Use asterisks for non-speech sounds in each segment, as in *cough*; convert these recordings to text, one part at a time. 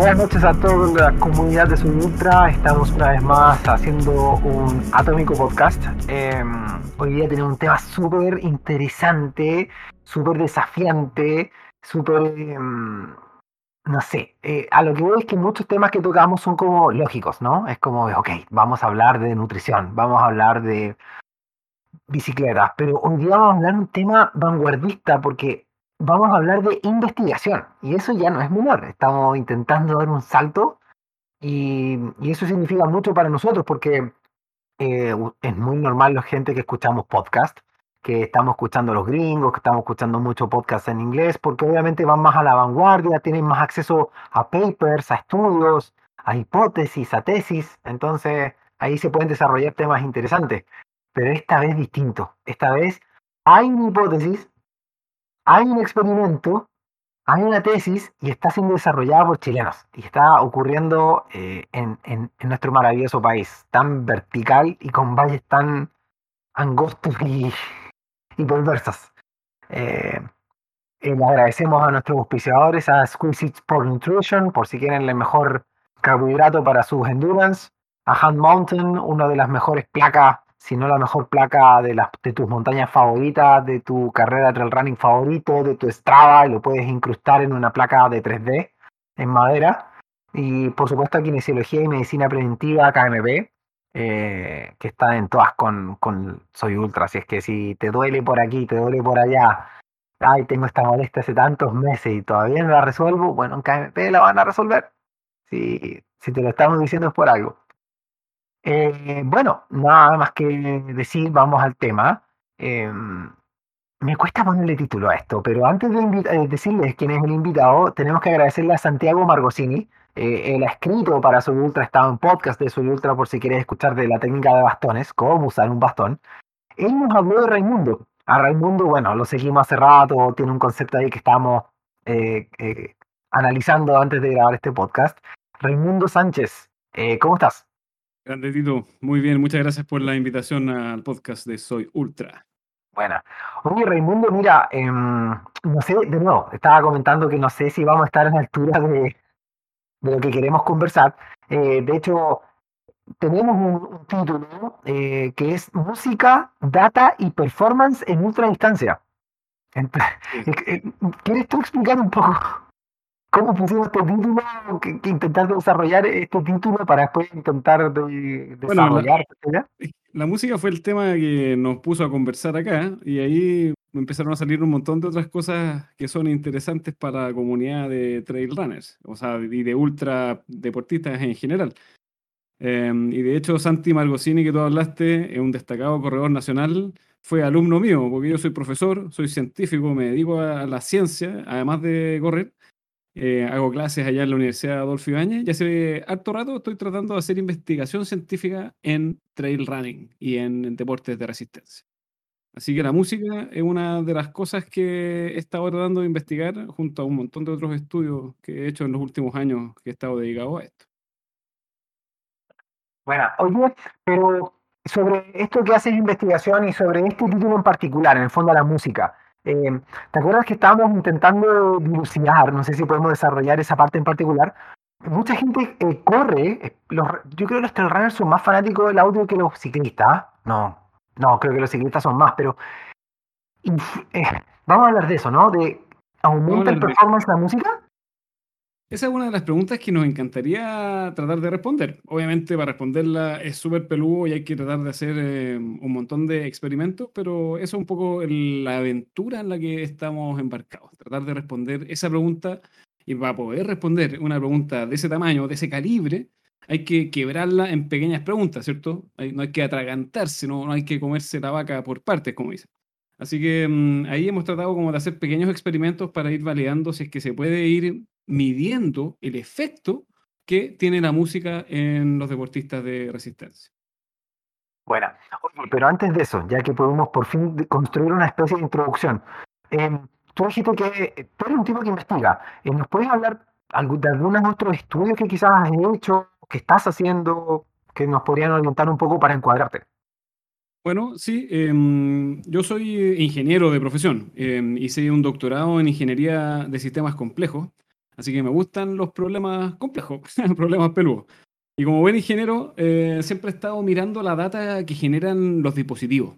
Buenas noches a toda la comunidad de Soy Ultra. Estamos una vez más haciendo un atómico podcast. Em, hoy día tenemos un tema súper interesante, súper desafiante, súper... em, no sé, eh, a lo que voy es que muchos temas que tocamos son como lógicos, ¿no? Es como, ok, vamos a hablar de nutrición, vamos a hablar de bicicletas, pero hoy día vamos a hablar un tema vanguardista porque vamos a hablar de investigación y eso ya no es menor, estamos intentando dar un salto y, y eso significa mucho para nosotros porque eh, es muy normal la gente que escuchamos podcast, que estamos escuchando a los gringos, que estamos escuchando mucho podcast en inglés, porque obviamente van más a la vanguardia, tienen más acceso a papers, a estudios, a hipótesis, a tesis, entonces ahí se pueden desarrollar temas interesantes. Pero esta vez distinto, esta vez hay una hipótesis, hay un experimento, hay una tesis y está siendo desarrollada por chilenos. Y está ocurriendo eh, en, en- en nuestro maravilloso país, tan vertical y con valles tan angostos y, y perversos. Eh, eh, agradecemos a nuestros auspiciadores, a Squeeze Sport Nutrition, por si quieren el mejor carbohidrato para sus endurance, a Hand Mountain, una de las mejores placas, si no la mejor placa de, las, de tus montañas favoritas, de tu carrera trail running favorito, de tu Strava, y lo puedes incrustar en una placa de 3D en madera. Y por supuesto Kinesiología y Medicina Preventiva KMP, eh, que está en todas con, con Soy Ultra. Así es que si te duele por aquí, te duele por allá, ay, tengo esta molestia hace tantos meses y todavía no la resuelvo, bueno, en KMP la van a resolver. Si, si te lo estamos diciendo es por algo. Eh, bueno, nada más que decir, vamos al tema. Em, me cuesta ponerle título a esto, pero antes de eh, decirles quién es el invitado, tenemos que agradecerle a Santiago Margosini. Eh, él ha escrito para Soy Ultra, estado en podcast de Soy Ultra por si quieres escuchar de la técnica de bastones, cómo usar un bastón. Él nos habló de Raimundo. A Raimundo, bueno, lo seguimos hace rato, tiene un concepto ahí que estábamos eh, analizando antes de grabar este podcast. Raimundo Sánchez, ¿cómo estás? Grande Tito, muy bien, muchas gracias por la invitación al podcast de Soy Ultra. Buena. Oye, Raimundo, mira, em, no sé, de nuevo, estaba comentando que no sé si vamos a estar a la altura de, de lo que queremos conversar. Eh, de hecho, tenemos un, un título eh, que es Música, Data y Performance en eh, eh, *laughs* ¿Quieres tú explicar un poco cómo pusimos este título? Que, que intentar desarrollar este título para después intentar de- Bueno, la- desarrollar esta idea? La música fue el tema que nos puso a conversar acá y ahí empezaron a salir un montón de otras cosas que son interesantes para la comunidad de trail runners, o sea, y de ultra deportistas en general. Eh, y de hecho, Santi Margosini, que tú hablaste, es un destacado corredor nacional, fue alumno mío, porque yo soy profesor, soy científico, me dedico a la ciencia, además de correr. Eh, hago clases allá en la Universidad Adolfo Ibáñez y hace harto rato estoy tratando de hacer investigación científica en trail running y en deportes de resistencia. Así que la música es una de las cosas que he estado tratando de investigar junto a un montón de otros estudios que he hecho en los últimos años que he estado dedicado a esto. Bueno, oye, pero sobre esto que haces investigación y sobre este título en particular, en el fondo la música, eh, ¿te acuerdas que estábamos intentando dilucidar? No sé si podemos desarrollar esa parte en particular. Mucha gente eh, corre, eh, los, yo creo que los trail runners son más fanáticos del audio que los ciclistas. No, no, creo que los ciclistas son más, pero inf- eh, vamos a hablar de eso, ¿no? De ¿aumenta el hablar de- performance la música? Esa es una de las preguntas que nos encantaría tratar de responder. Obviamente para responderla es súper peludo y hay que tratar de hacer eh, un montón de experimentos, pero eso es un poco la aventura en la que estamos embarcados. Tratar de responder esa pregunta y para poder responder una pregunta de ese tamaño, de ese calibre, hay que quebrarla en pequeñas preguntas, ¿cierto? Hay- no hay que atragantarse, no, no hay que comerse la vaca por partes, como dicen. Así que mm, ahí hemos tratado como de hacer pequeños experimentos para ir validando si es que se puede ir midiendo el efecto que tiene la música en los deportistas de resistencia. Bueno, oye, pero antes de eso, ya que podemos por fin construir una especie de introducción, em, tú dijiste que tú eres un tipo que investiga. Eh, ¿Nos puedes hablar de algunos otros estudios que quizás has hecho, que estás haciendo, que nos podrían orientar un poco para encuadrarte? Bueno, sí, em, yo soy ingeniero de profesión. Em, hice un doctorado en ingeniería de sistemas complejos, así que me gustan los problemas complejos, *laughs* problemas peludos. Y como buen ingeniero, eh, siempre he estado mirando la data que generan los dispositivos.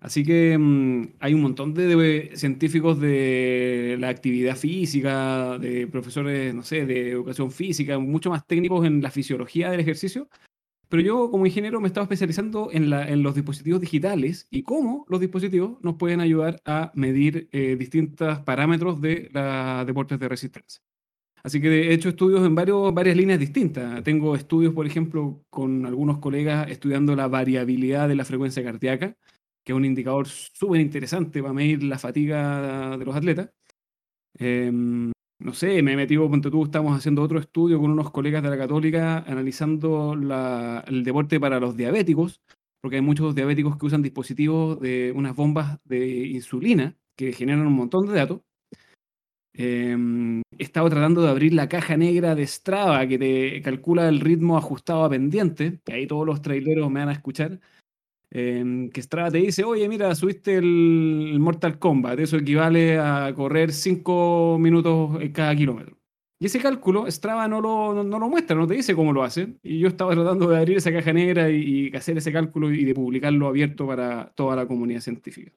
Así que mm, hay un montón de, científicos de la actividad física, de profesores, no sé, de educación física, mucho más técnicos en la fisiología del ejercicio, pero yo como ingeniero me estaba especializando en, los dispositivos digitales y cómo los dispositivos nos pueden ayudar a medir eh, distintos parámetros de los deportes de resistencia. Así que he hecho estudios en varios, varias líneas distintas. Tengo estudios, por ejemplo, con algunos colegas estudiando la variabilidad de la frecuencia cardíaca, que es un indicador súper interesante para medir la fatiga de los atletas. Em, no sé, me he metido, ponte tú, estamos haciendo otro estudio con unos colegas de la Católica analizando el deporte para los diabéticos, porque hay muchos diabéticos que usan dispositivos de unas bombas de insulina que generan un montón de datos. Em, he estado tratando de abrir la caja negra de Strava que te calcula el ritmo ajustado a pendiente, que ahí todos los traileros me van a escuchar. Em, que Strava te dice, oye, mira, subiste el, Mortal Kombat, eso equivale a correr 5 minutos cada kilómetro. Y ese cálculo Strava no lo, no, lo muestra, no te dice cómo lo hacen. Y yo estaba tratando de abrir esa caja negra y, hacer ese cálculo y de publicarlo abierto para toda la comunidad científica.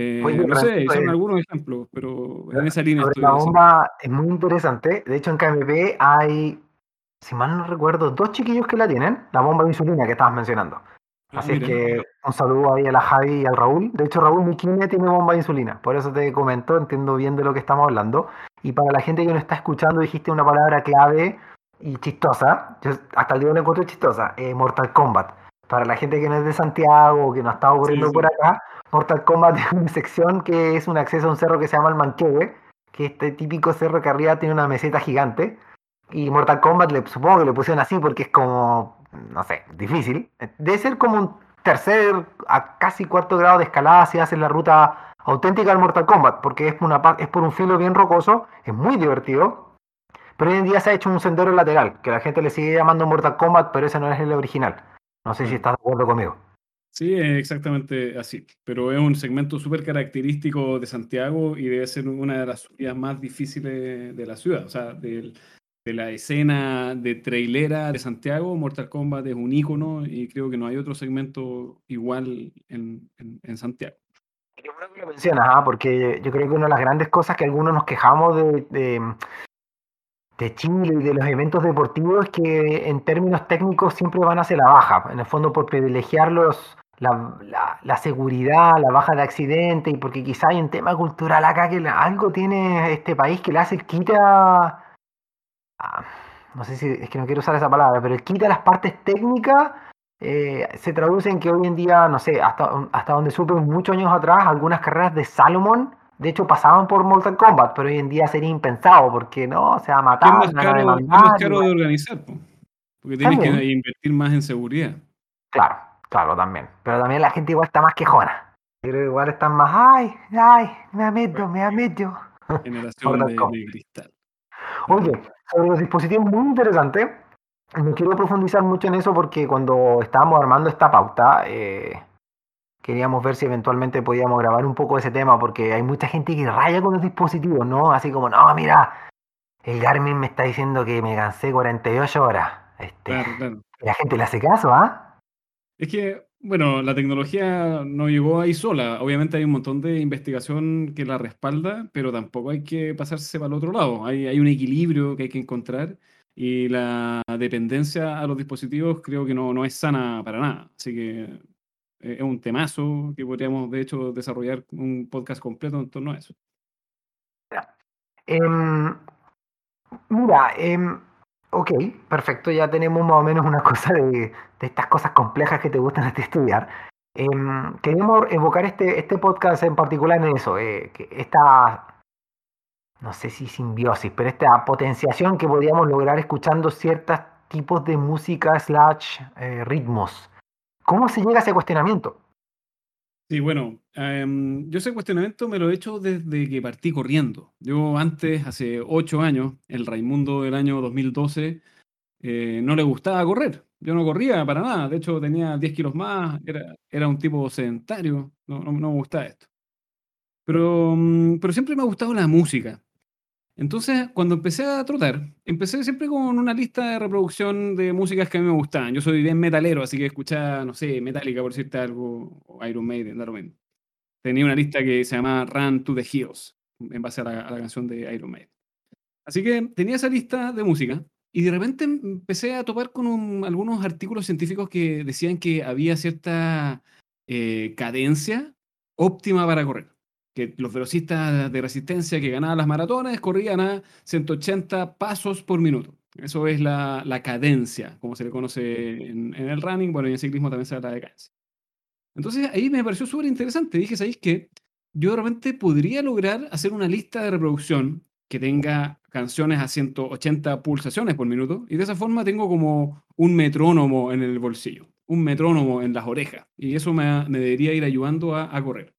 Eh, no sé, son algunos ejemplos, pero en esa línea estoy. La bomba es muy interesante. De hecho, en KMP hay, si mal no recuerdo, dos chiquillos que la tienen, la bomba de insulina que estabas mencionando. Ah, Así que un saludo ahí a la Javi y al Raúl. De hecho, Raúl Miquine tiene bomba de insulina. Por eso te comento, entiendo bien de lo que estamos hablando. Y para la gente que no está escuchando, dijiste una palabra clave y chistosa. Yo hasta el día de encuentro chistosa. Eh, Mortal Kombat. Para la gente que no es de Santiago o que no está ocurriendo por acá, Mortal Kombat *laughs* es una sección que es un acceso a un cerro que se llama el Manquehue, que este típico cerro que arriba tiene una meseta gigante. Y Mortal Kombat le, supongo que le pusieron así porque es como no sé, difícil. Debe ser como un tercer a casi cuarto grado de escalada si haces la ruta auténtica del Mortal Kombat, porque es, una, es por un filo bien rocoso, es muy divertido. Pero hoy en día se ha hecho un sendero lateral, que la gente le sigue llamando Mortal Kombat, pero ese no es el original. No sé si estás de acuerdo conmigo. Sí, es exactamente así. Pero es un segmento súper característico de Santiago y debe ser una de las subidas más difíciles de la ciudad. O sea, del, de la escena de trailera de Santiago, Mortal Kombat es un ícono y creo que no hay otro segmento igual en, en, Santiago. Bueno que lo mencionas, ¿ah? porque yo creo que una de las grandes cosas que algunos nos quejamos de, de, de, Chile y de los eventos deportivos que en términos técnicos siempre van hacia la baja, en el fondo por privilegiar los, la, la, seguridad, la baja de accidentes y porque quizá hay un tema cultural acá que algo tiene este país que le hace el quite a Ah, no sé si es que no quiero usar esa palabra, pero quita las partes técnicas eh, se traduce en que hoy en día, no sé, hasta, hasta donde supe muchos años atrás, algunas carreras de Salomon, de hecho, pasaban por Mortal Kombat, pero hoy en día sería impensado, porque no, se va a matar. Es más caro, es más caro de organizar, porque tienes que invertir más en seguridad. Claro, claro, también. Pero también la gente igual está más quejona. Pero igual están más, ay, ay, me meto, me meto. *laughs* Generación de, de cristal. Oye, sobre los dispositivos, muy interesante. No quiero profundizar mucho en eso porque cuando estábamos armando esta pauta, eh, queríamos ver si eventualmente podíamos grabar un poco ese tema porque hay mucha gente que raya con los dispositivos, ¿no? Así como, no, mira, el Garmin me está diciendo que me cansé 48 horas. Este, La gente le hace caso, ¿ah? Es que bueno, la tecnología no llegó ahí sola. Obviamente hay un montón de investigación que la respalda, pero tampoco hay que pasarse para el otro lado. Hay, hay un equilibrio que hay que encontrar y la dependencia a los dispositivos creo que no, no es sana para nada. Así que eh, es un temazo que podríamos, de hecho, desarrollar un podcast completo en torno a eso. Em, mira, em, Ok, perfecto, ya tenemos más o menos una *laughs* cosa de, estas cosas complejas que te gustan a estudiar. Em, queremos evocar este, este podcast en particular en eso, eh, que esta, no sé si simbiosis, pero esta potenciación que podríamos lograr escuchando ciertos tipos de música slash eh, ritmos. ¿Cómo se llega a ese cuestionamiento? Sí, bueno, em, yo ese cuestionamiento me lo he hecho desde que partí corriendo. Yo antes, hace ocho años, el Raimundo del año 2012, eh, no le gustaba correr. Yo no corría para nada, de hecho tenía 10 kilos más, era, era un tipo sedentario, no, no, no me gustaba esto. Pero, mm, pero siempre me ha gustado la música. Entonces, cuando empecé a trotar, empecé siempre con una lista de reproducción de músicas que a mí me gustaban. Yo soy bien metalero, así que escuchaba, no sé, Metallica, por decirte algo, o Iron Maiden, da Tenía una lista que se llamaba Run to the Hills, en base a la, a la canción de Iron Maiden. Así que tenía esa lista de música y de repente empecé a topar con algunos artículos científicos que decían que había cierta eh, cadencia óptima para correr. Que los velocistas de resistencia que ganaban las maratones corrían a 180 pasos por minuto. Eso es la, cadencia, como se le conoce en, el running. Bueno, y en ciclismo también se habla de cadencia. Entonces ahí me pareció súper interesante. Dije, ¿sabéis qué? Yo de repente podría lograr hacer una lista de reproducción que tenga canciones a 180 pulsaciones por minuto y de esa forma tengo como un metrónomo en el bolsillo, un metrónomo en las orejas y eso me, debería ir ayudando a, correr.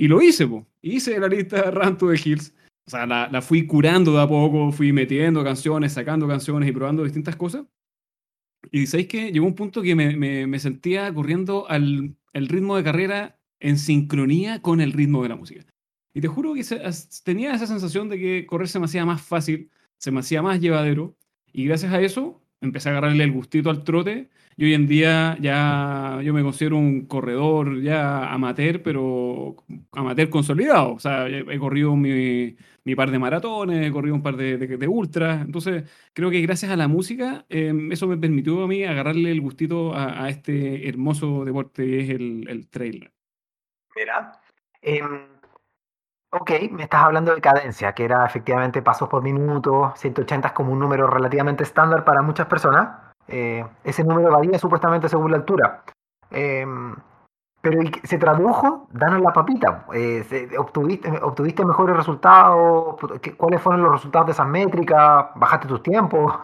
Y lo hice, po. hice la lista Run to the Hills, o sea, la, fui curando de a poco, fui metiendo canciones, sacando canciones y probando distintas cosas. Y sabéis que llegó un punto que me, me, sentía corriendo al el ritmo de carrera en sincronía con el ritmo de la música. Y te juro que tenía esa sensación de que correr se me hacía más fácil, se me hacía más llevadero. Y gracias a eso empecé a agarrarle el gustito al trote. Y hoy en día ya yo me considero un corredor ya amateur, pero amateur consolidado. O sea, he corrido mi, mi par de maratones, he corrido un par de, de, ultras. Entonces, creo que gracias a la música, em, eso me permitió a mí agarrarle el gustito a, este hermoso deporte que es el, el trail. Mira, em, Ok, me estás hablando de cadencia, que era efectivamente pasos por minuto, 180 es como un número relativamente estándar para muchas personas. Eh, ese número varía supuestamente según la altura. Em, pero se tradujo, danos la papita. Eh, obtuviste, ¿Obtuviste mejores resultados? ¿Cuáles fueron los resultados de esas métricas? ¿Bajaste tus tiempos?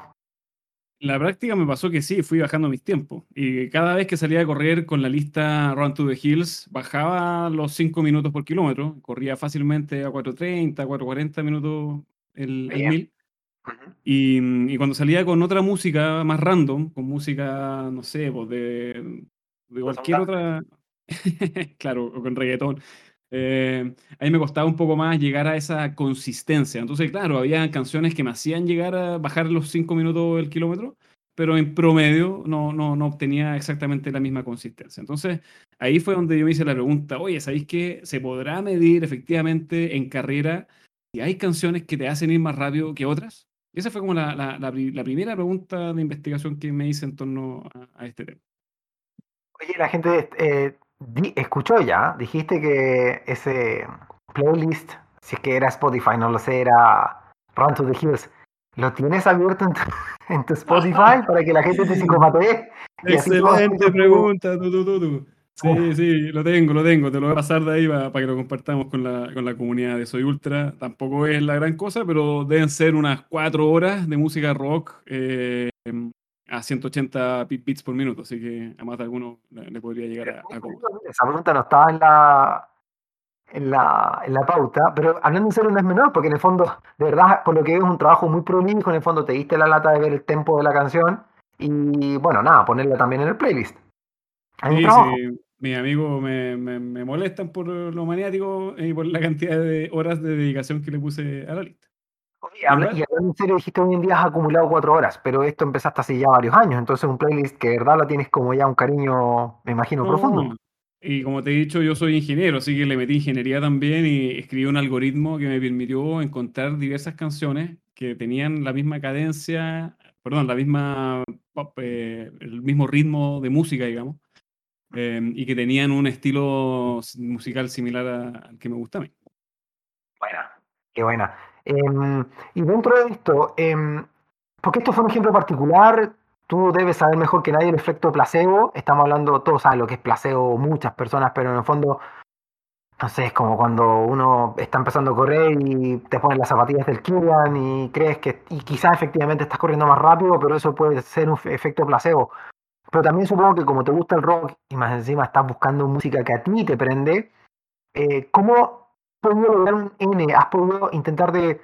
La práctica me pasó que sí, fui bajando mis tiempos. Y cada vez que salía a correr con la lista Run to the Hills, bajaba los 5 minutos por kilómetro. Corría fácilmente a 4.30, 4.40 minutos el, el mil. y, y, cuando salía con otra música más random, con música, no sé, pues de, de cualquier otra. *laughs* claro, o con reggaetón. Eh, a mí me costaba un poco más llegar a esa consistencia. Entonces, claro, había canciones que me hacían llegar a bajar los 5 minutos del kilómetro, pero en promedio no, no, no obtenía exactamente la misma consistencia. Entonces, ahí fue donde yo me hice la pregunta, oye, ¿sabéis que se podrá medir efectivamente en carrera si hay canciones que te hacen ir más rápido que otras? esa fue como la, la, la, primera pregunta de investigación que me hice en torno a, este tema. Oye, la gente eh, escuchó ya, dijiste que ese playlist, si es que era Spotify, no lo sé, era Run to the Hills. ¿Lo tienes abierto en tu, *laughs* Spotify para que la gente te psicopatee? Excelente pregunta, tú, Sí, sí, lo tengo, lo tengo. Te lo voy a pasar de ahí para, que lo compartamos con la, con la, comunidad de Soy Ultra. Tampoco es la gran cosa, pero deben ser unas cuatro horas de música rock eh, a 180 bits por minuto, así que a más de alguno le podría llegar a, a Esa pregunta no estaba en la, en la, en la pauta, pero hablando en serio no es menor, porque en el fondo, de verdad, por lo que es un trabajo muy prolijo, en el fondo te diste la lata de ver el tempo de la canción y bueno, nada, ponerla también en el playlist. Sí, sí, mis amigos me, me, me molestan por lo maniático y por la cantidad de horas de dedicación que le puse a la lista. Y hablando en serio, dijiste hoy en día has acumulado cuatro horas, pero esto empezaste hace ya varios años, entonces un playlist que de verdad la tienes como ya un cariño, me imagino, profundo. Y como te he dicho, yo soy ingeniero, así que le metí ingeniería también y escribí un algoritmo que me permitió encontrar diversas canciones que tenían la misma cadencia, perdón, la misma, eh, el mismo ritmo de música, digamos, em, y que tenían un estilo musical similar al que me gusta a mí. Buena, qué buena. Em, y dentro de esto, em, porque esto fue un ejemplo particular, tú debes saber mejor que nadie el efecto placebo. Estamos hablando, todos saben lo que es placebo, muchas personas, pero en el fondo, no sé, es como cuando uno está empezando a correr y te ponen las zapatillas del Kilian y crees que, y quizás efectivamente estás corriendo más rápido, pero eso puede ser un efecto placebo. Pero también supongo que como te gusta el rock y más encima estás buscando música que a ti te prende, eh, ¿cómo podido lograr un N? ¿Has podido intentar de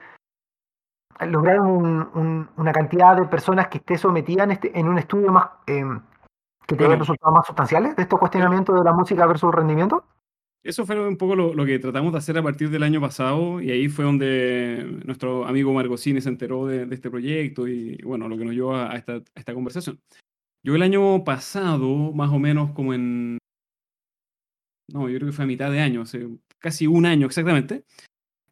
lograron una cantidad de personas que esté sometida en, este, en un estudio más em, que tenga resultados más sustanciales de estos cuestionamientos de la música versus rendimiento? Eso fue un poco lo, que tratamos de hacer a partir del año pasado y ahí fue donde nuestro amigo Margocini se enteró de, este proyecto y bueno, lo que nos llevó a esta, a esta conversación. Yo el año pasado, más o menos como en... No, yo creo que fue a mitad de año, hace casi un año exactamente,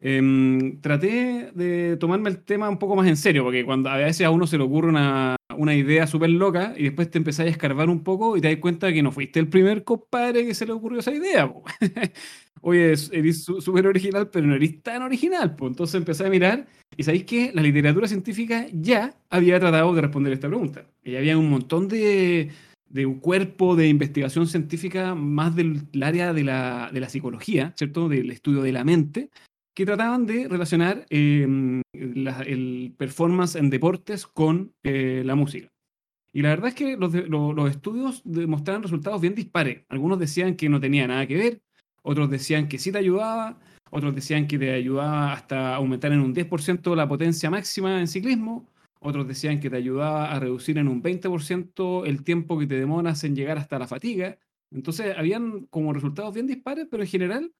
Em, traté de tomarme el tema un poco más en serio, porque cuando a veces a uno se le ocurre una, una idea súper loca y después te empezás a escarbar un poco y te das cuenta que no fuiste el primer compadre que se le ocurrió esa idea. *laughs* Oye, eres súper original, pero no eres tan original. pues Entonces empecé a mirar y sabéis que la literatura científica ya había tratado de responder esta pregunta. Y había un montón de, de un cuerpo de investigación científica más del área de la, de la psicología, ¿cierto? Del estudio de la mente, que trataban de relacionar em, el performance en deportes con eh, la música. Y la verdad es que los, los, estudios demostraban resultados bien dispares. Algunos decían que no tenía nada que ver, otros decían que sí te ayudaba, otros decían que te ayudaba hasta aumentar en un 10% la potencia máxima en ciclismo, otros decían que te ayudaba a reducir en un 20% el tiempo que te demoras en llegar hasta la fatiga. Entonces, habían como resultados bien dispares, pero en general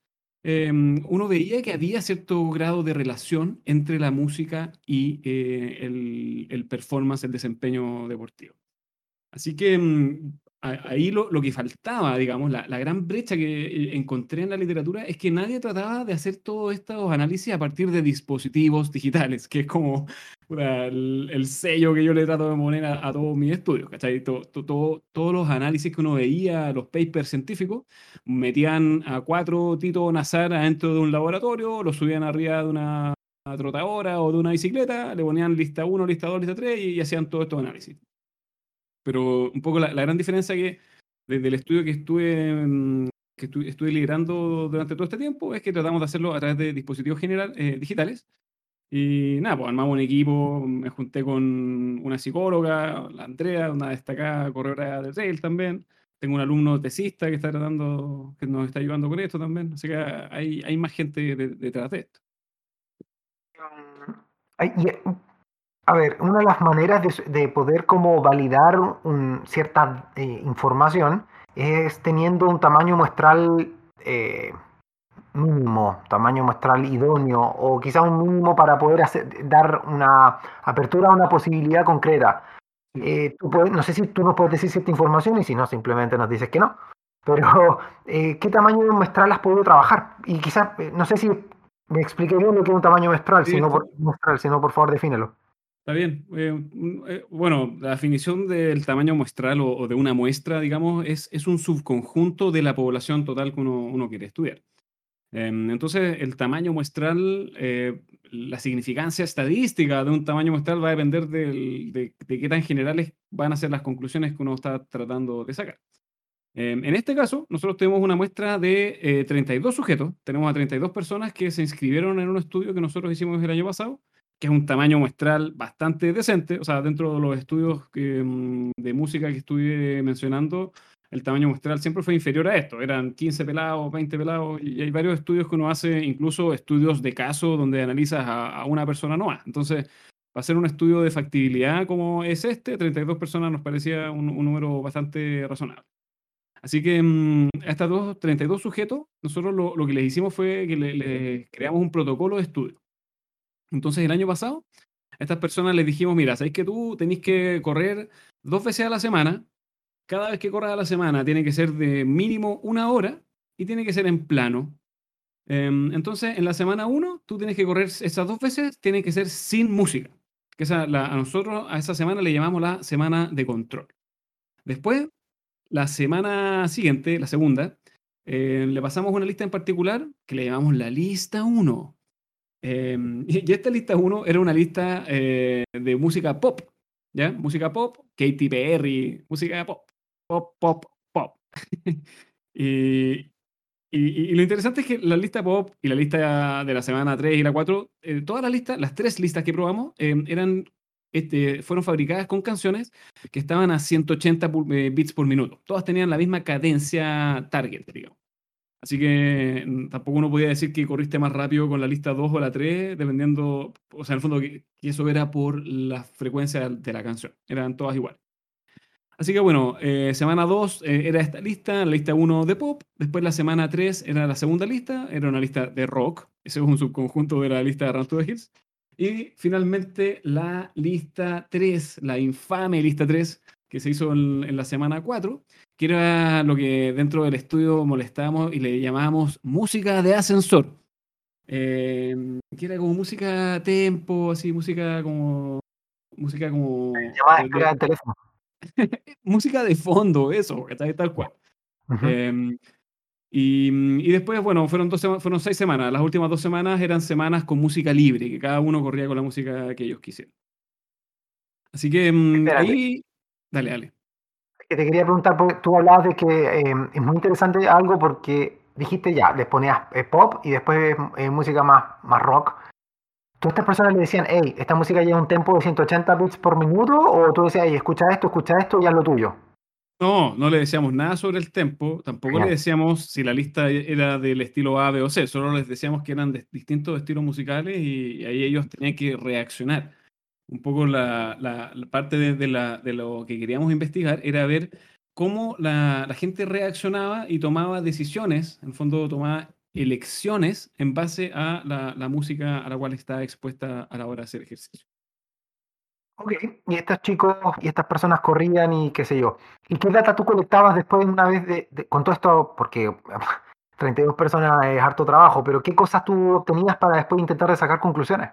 Em, uno veía que había cierto grado de relación entre la música y eh, el, performance, el desempeño deportivo. Así que em, ahí lo, que faltaba, digamos, la, gran brecha que eh, encontré en la literatura es que nadie trataba de hacer todos estos análisis a partir de dispositivos digitales, que es como el, sello que yo le trato de poner a, todos mis estudios, ¿cachai? todos los análisis que uno veía, los papers científicos, metían a cuatro Tito Nazar adentro de un laboratorio, lo subían arriba de una trotadora o de una bicicleta, le ponían lista 1, lista 2, lista 3 y hacían todos estos análisis. Pero un poco la, gran diferencia que desde el estudio que estuve, mm, que estuve liderando durante todo este tiempo es que tratamos de hacerlo a través de dispositivos general, eh, digitales. Y nada, pues armamos un equipo, me junté con una psicóloga, la Andrea, una destacada corredora de trail también. Tengo un alumno tesista que está tratando, que nos está ayudando con esto también. Así que hay, hay más gente detrás de esto. A ver, una de las maneras de, poder como validar cierta eh, información es teniendo un tamaño muestral eh, mínimo, tamaño muestral idóneo, o quizá un mínimo para poder dar una apertura a una posibilidad concreta. Eh, no sé si tú nos puedes decir cierta información y si no, simplemente nos dices que no. Pero, *laughs* ¿qué tamaño muestral has podido trabajar? Y quizás, no sé si me expliqué bien lo que es un tamaño muestral, si no por, muestral, por favor, defínelo. Está bien. Eh, eh, bueno, la definición del tamaño muestral o, de una muestra, digamos, es, es, un subconjunto de la población total que uno, quiere estudiar. Em, entonces, el tamaño muestral, eh, la significancia estadística de un tamaño muestral va a depender de, qué tan generales van a ser las conclusiones que uno está tratando de sacar. Em, en este caso, nosotros tenemos una muestra de 32 sujetos. Tenemos a 32 personas que se inscribieron en un estudio que nosotros hicimos el año pasado que es un tamaño muestral bastante decente. O sea, dentro de los estudios mm, de música que estuve mencionando, el tamaño muestral siempre fue inferior a esto. Eran 15 pelados, 20 pelados, y hay varios estudios que uno hace, incluso estudios de caso, donde analizas a, una persona no más. Entonces, para hacer un estudio de factibilidad como es este, 32 personas nos parecía un, número bastante razonable. Así que mm, a estos dos, 32 sujetos, nosotros lo, que les hicimos fue que le creamos un protocolo de estudio. Entonces, el año pasado, a estas personas les dijimos, mira, sabéis que tú tenéis que correr dos veces a la semana. Cada vez que corras a la semana tiene que ser de mínimo una hora y tiene que ser en plano. Em, entonces, en la semana uno, tú tienes que correr esas dos veces, tiene que ser sin música. Que esa, a nosotros a esa semana le llamamos la semana de control. Después, la semana siguiente, la segunda, eh, le pasamos una lista en particular que le llamamos la lista 1. Em, y esta lista 1 era una lista eh, de música pop, ¿ya? Música pop, Katy Perry, música pop, pop, pop, pop. *laughs* y, y, lo interesante es que la lista pop y la lista de la semana 3 y la 4, eh, todas las listas, las tres listas que probamos, em, eran, este, fueron fabricadas con canciones que estaban a 180 eh, bits por minuto. Todas tenían la misma cadencia target, digamos. Así que mm, tampoco uno podía decir que corriste más rápido con la lista 2 o la 3, dependiendo, o sea, en el fondo que, eso era por la frecuencia de la canción, eran todas iguales. Así que bueno, eh, semana 2 eh, era esta lista, la lista 1 de pop, después la semana 3 era la segunda lista, era una lista de rock, ese es un subconjunto de la lista de Run to the Hills, y finalmente la lista 3, la infame lista 3, que se hizo en, la semana 4, que era lo que dentro del estudio molestábamos y le llamábamos música de ascensor. Eh, que era como música tempo, así, música como. Música como. Llamada de, teléfono. *laughs* música de fondo, eso, tal, tal cual. Em, y, después, bueno, fueron, dos fueron seis semanas. Las últimas dos semanas eran semanas con música libre, que cada uno corría con la música que ellos quisieran. Así que em, ahí. Dale, dale. Que te quería preguntar, porque tú hablabas de que em, es muy interesante algo porque dijiste ya, les ponías eh, pop y después eh, música más, más rock. ¿Tú a estas personas le decían, hey, esta música lleva un tempo de 180 bits por minuto? ¿O tú decías, hey, escucha esto, escucha esto y haz lo tuyo? No, no le decíamos nada sobre el tempo, tampoco le decíamos si la lista era del estilo A, B o C, solo les decíamos que eran de distintos estilos musicales y, ahí ellos tenían que reaccionar. Un poco la, la, parte de, de, la, de, lo que queríamos investigar era ver cómo la, la gente reaccionaba y tomaba decisiones, en el fondo tomaba elecciones en base a la, música a la cual está expuesta a la hora de hacer ejercicio. Ok, y estos chicos y estas personas corrían y qué sé yo. ¿Y qué data tú colectabas después una vez de, con todo esto? Porque *laughs* 32 personas es harto trabajo, pero ¿qué cosas tú obtenías para después intentar sacar conclusiones?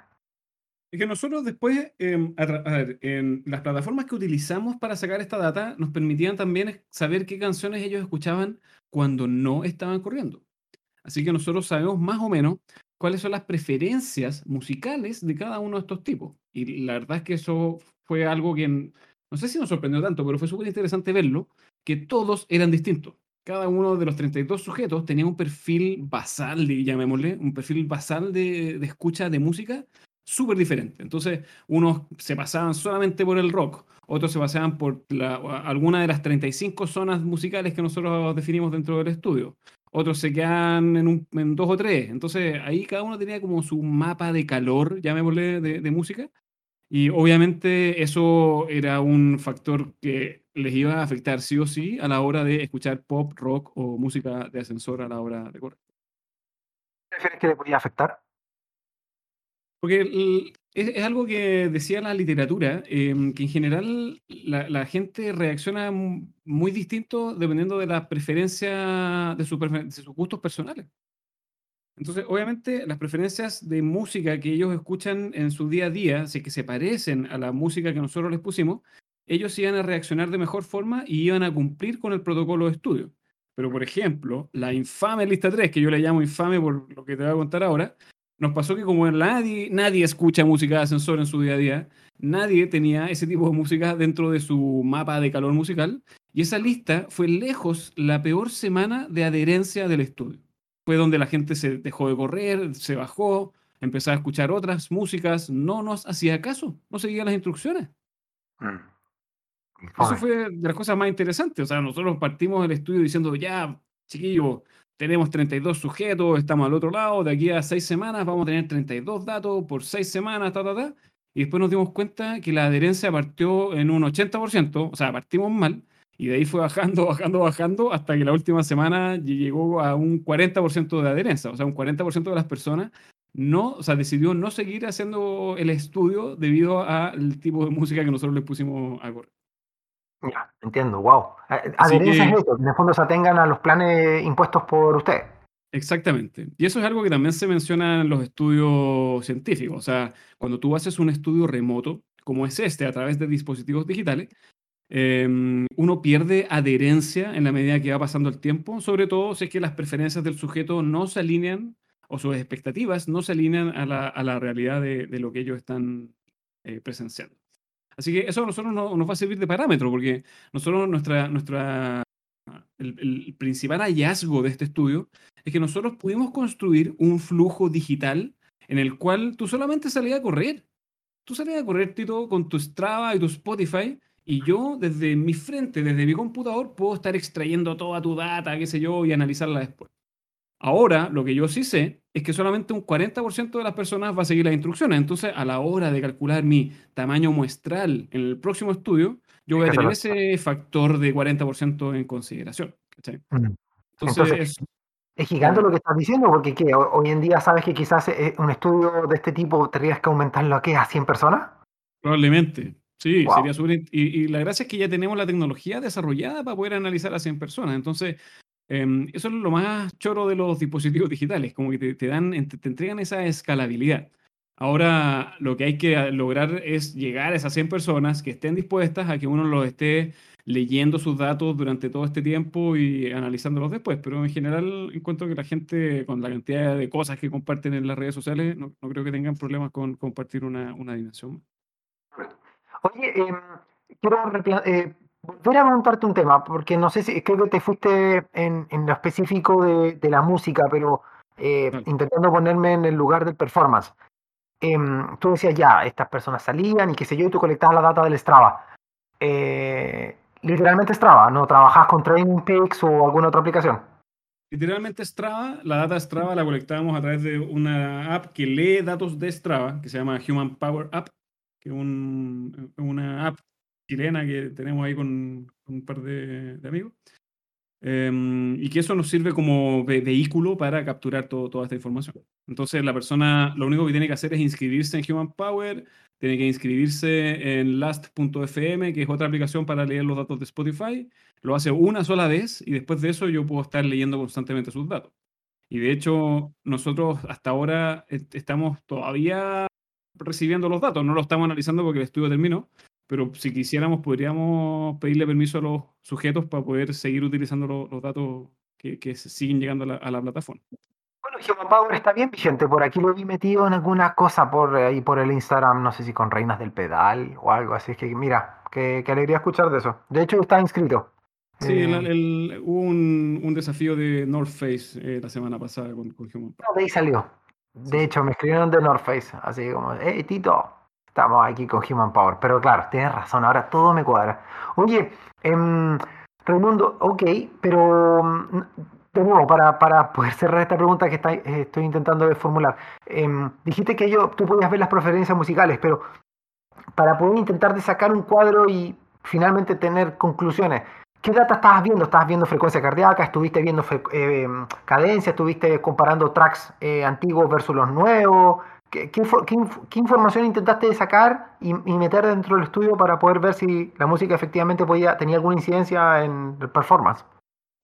Es que nosotros después, em, a, ver, en las plataformas que utilizamos para sacar esta data, nos permitían también saber qué canciones ellos escuchaban cuando no estaban corriendo. Así que nosotros sabemos más o menos cuáles son las preferencias musicales de cada uno de estos tipos. Y la verdad es que eso fue algo que no sé si nos sorprendió tanto, pero fue súper interesante verlo, que todos eran distintos. Cada uno de los 32 sujetos tenía un perfil basal, llamémosle, un perfil basal de, de escucha de música súper diferente. Entonces, unos se pasaban solamente por el rock, otros se pasaban por alguna de las 35 zonas musicales que nosotros definimos dentro del estudio otros se quedan en, un, en dos o tres. Entonces ahí cada uno tenía como su mapa de calor, llamémosle, de, de música. Y obviamente eso era un factor que les iba a afectar sí o sí a la hora de escuchar pop, rock o música de ascensor a la hora de correr. ¿Qué que le podía afectar? Porque es, algo que decía la literatura, em, que en general la, gente reacciona muy distinto dependiendo de la preferencia de, sus gustos personales. Entonces, obviamente, las preferencias de música que ellos escuchan en su día a día, si que se parecen a la música que nosotros les pusimos, ellos iban a reaccionar de mejor forma y iban a cumplir con el protocolo de estudio. Pero, por ejemplo, la infame lista 3, que yo le llamo infame por lo que te voy a contar ahora, nos pasó que como nadie, nadie escucha música de ascensor en su día a día, nadie tenía ese tipo de música dentro de su mapa de calor musical, y esa lista fue lejos la peor semana de adherencia del estudio. Fue donde la gente se dejó de correr, se bajó, empezó a escuchar otras músicas, no nos hacía caso, no seguía las instrucciones. Mm. Eso fue de las cosas más interesantes. O sea, nosotros partimos del estudio diciendo, ya, chiquillo, tenemos 32 sujetos, estamos al otro lado, de aquí a seis semanas vamos a tener 32 datos por seis semanas, ta, ta, ta. Y después nos dimos cuenta que la adherencia partió en un 80%, o sea, partimos mal, y de ahí fue bajando, *laughs* bajando, bajando, hasta que la última semana llegó a un 40% de adherencia, o sea, un 40% de las personas no, o sea, decidió no seguir haciendo el estudio debido al tipo de música que nosotros le pusimos a correr. Ya, entiendo, wow. Adherencia es eso, en el fondo se atengan a los planes impuestos por usted. Exactamente. Y eso es algo que también se menciona en los estudios científicos. O sea, cuando tú haces un estudio remoto, como es este, a través de dispositivos digitales, em, uno pierde adherencia en la medida que va pasando el tiempo, sobre todo si es que las preferencias del sujeto no se alinean o sus expectativas no se alinean a la, realidad de, lo que ellos están eh, presenciando. Así que eso a nosotros nos va a servir de parámetro, porque nosotros, nuestra, nuestra, el, principal hallazgo de este estudio es que nosotros pudimos construir un flujo digital en el cual tú solamente salías a correr. Tú salías a correr, Tito, con tu Strava y tu Spotify, y yo desde mi frente, desde mi computador, puedo estar extrayendo toda tu data, qué sé yo, y analizarla después. Ahora, lo que yo sí sé es que solamente un 40% de las personas va a seguir las instrucciones. Entonces, a la hora de calcular mi tamaño muestral en el próximo estudio, yo voy a tener ese factor de 40% en consideración. Mm. Entonces, es gigante lo que estás diciendo, porque ¿qué? hoy en día sabes que quizás eh, un estudio de este tipo tendrías que aumentarlo a qué, a 100 personas. Probablemente, sí, sería súper. Y, y, la gracia es que ya tenemos la tecnología desarrollada para poder analizar a 100 personas. Entonces, Em, eso es lo más choro de los dispositivos digitales, como que te, dan, te, entregan esa escalabilidad. Ahora lo que hay que lograr es llegar a esas 100 personas que estén dispuestas a que uno los esté leyendo sus datos durante todo este tiempo y analizándolos después. Pero en general encuentro que la gente, con la cantidad de cosas que comparten en las redes sociales, no, creo que tengan problemas con compartir una, dimensión. Oye, em, quiero eh, Voy a preguntarte un tema, porque no sé si creo que te fuiste en, en lo específico de, de, la música, pero eh, intentando ponerme en el lugar del performance. Em, tú decías ya, estas personas salían y qué sé yo, y tú conectabas la data del Strava. Eh, literalmente Strava, ¿no? ¿Trabajas con Training Peaks o alguna otra aplicación? Literalmente Strava, la data Strava la colectábamos a través de una app que lee datos de Strava, que se llama Human Power App, que es un, una app chilena que tenemos ahí con, un par de, amigos. Em, y que eso nos sirve como vehículo para capturar toda esta información. Entonces, la persona lo único que tiene que hacer es inscribirse en Human Power, tiene que inscribirse en Last.fm, que es otra aplicación para leer los datos de Spotify. Lo hace una sola vez y después de eso yo puedo estar leyendo constantemente sus datos. Y de hecho, nosotros hasta ahora estamos todavía recibiendo los datos, no lo estamos analizando porque el estudio terminó, pero si quisiéramos podríamos pedirle permiso a los sujetos para poder seguir utilizando los, datos que, que, siguen llegando a la, plataforma. Bueno, Human Power está bien vigente. Por aquí lo vi metido en alguna cosa por ahí por el Instagram, no sé si con Reinas del Pedal o algo así. Es que mira, qué, alegría escuchar de eso. De hecho, está inscrito. Sí, eh, hubo un, un, desafío de North Face eh, la semana pasada con, con Human Power. De ahí salió. De hecho, me escribieron de North Face, así como, hey Tito, estamos aquí con Human Power. Pero claro, tienes razón, ahora todo me cuadra. Oye, eh, Raimundo, ok, pero mm, de nuevo, para, para poder cerrar esta pregunta que eh, estoy intentando formular, em, dijiste que yo, tú podías ver las preferencias musicales, pero para poder intentar de sacar un cuadro y finalmente tener conclusiones, ¿qué data estabas viendo? ¿Estabas viendo frecuencia cardíaca? ¿Estuviste viendo eh, cadencia? ¿Estuviste comparando tracks eh, antiguos versus los nuevos? ¿Qué, información intentaste sacar y, meter dentro del estudio para poder ver si la música efectivamente tenía alguna incidencia en el performance?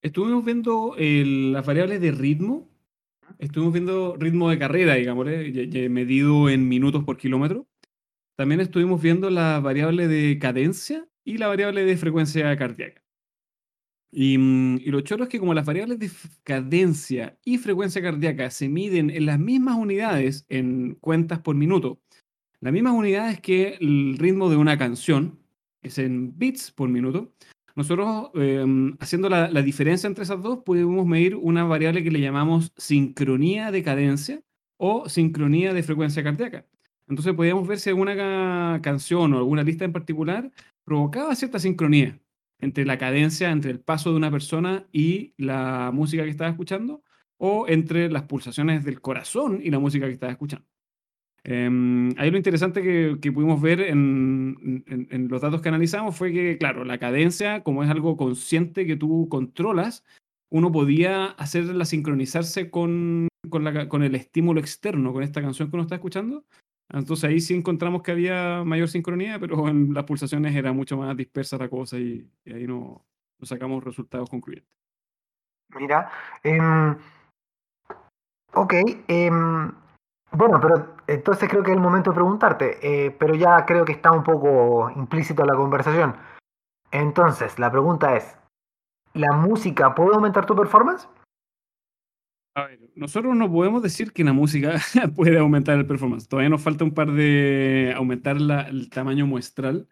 Estuvimos viendo las variables de ritmo, estuvimos viendo ritmo de carrera, digamos, medido en minutos por kilómetro. También estuvimos viendo la variable de cadencia y la variable de frecuencia cardíaca. Mm, y, lo choro es que como las variables de cadencia y frecuencia cardíaca se miden en las mismas unidades en cuentas por minuto, las mismas unidades que el ritmo de una canción, es en bits por minuto, nosotros em, haciendo la, diferencia entre esas dos podemos medir una variable que le llamamos sincronía de cadencia o sincronía de frecuencia cardíaca. Entonces podíamos ver si alguna canción o alguna lista en particular provocaba cierta sincronía entre la cadencia, entre el paso de una persona y la música que estaba escuchando, o entre las pulsaciones del corazón y la música que estaba escuchando. Em, ahí lo interesante que, pudimos ver en, los datos que analizamos fue que, claro, la cadencia, como es algo consciente que tú controlas, uno podía hacerla sincronizarse con, con el estímulo externo, con esta canción que uno está escuchando, entonces ahí sí encontramos que había mayor sincronía, pero en las pulsaciones era mucho más dispersa la cosa y, ahí no, sacamos resultados concluyentes. Mira, em, ok, em, bueno, pero entonces creo que es el momento de preguntarte, eh, pero ya creo que está un poco implícito la conversación. Entonces, la pregunta es, ¿la música puede aumentar tu performance? A ver, nosotros no podemos decir que la música *laughs* puede aumentar el performance. Todavía nos falta un par de aumentar el tamaño muestral,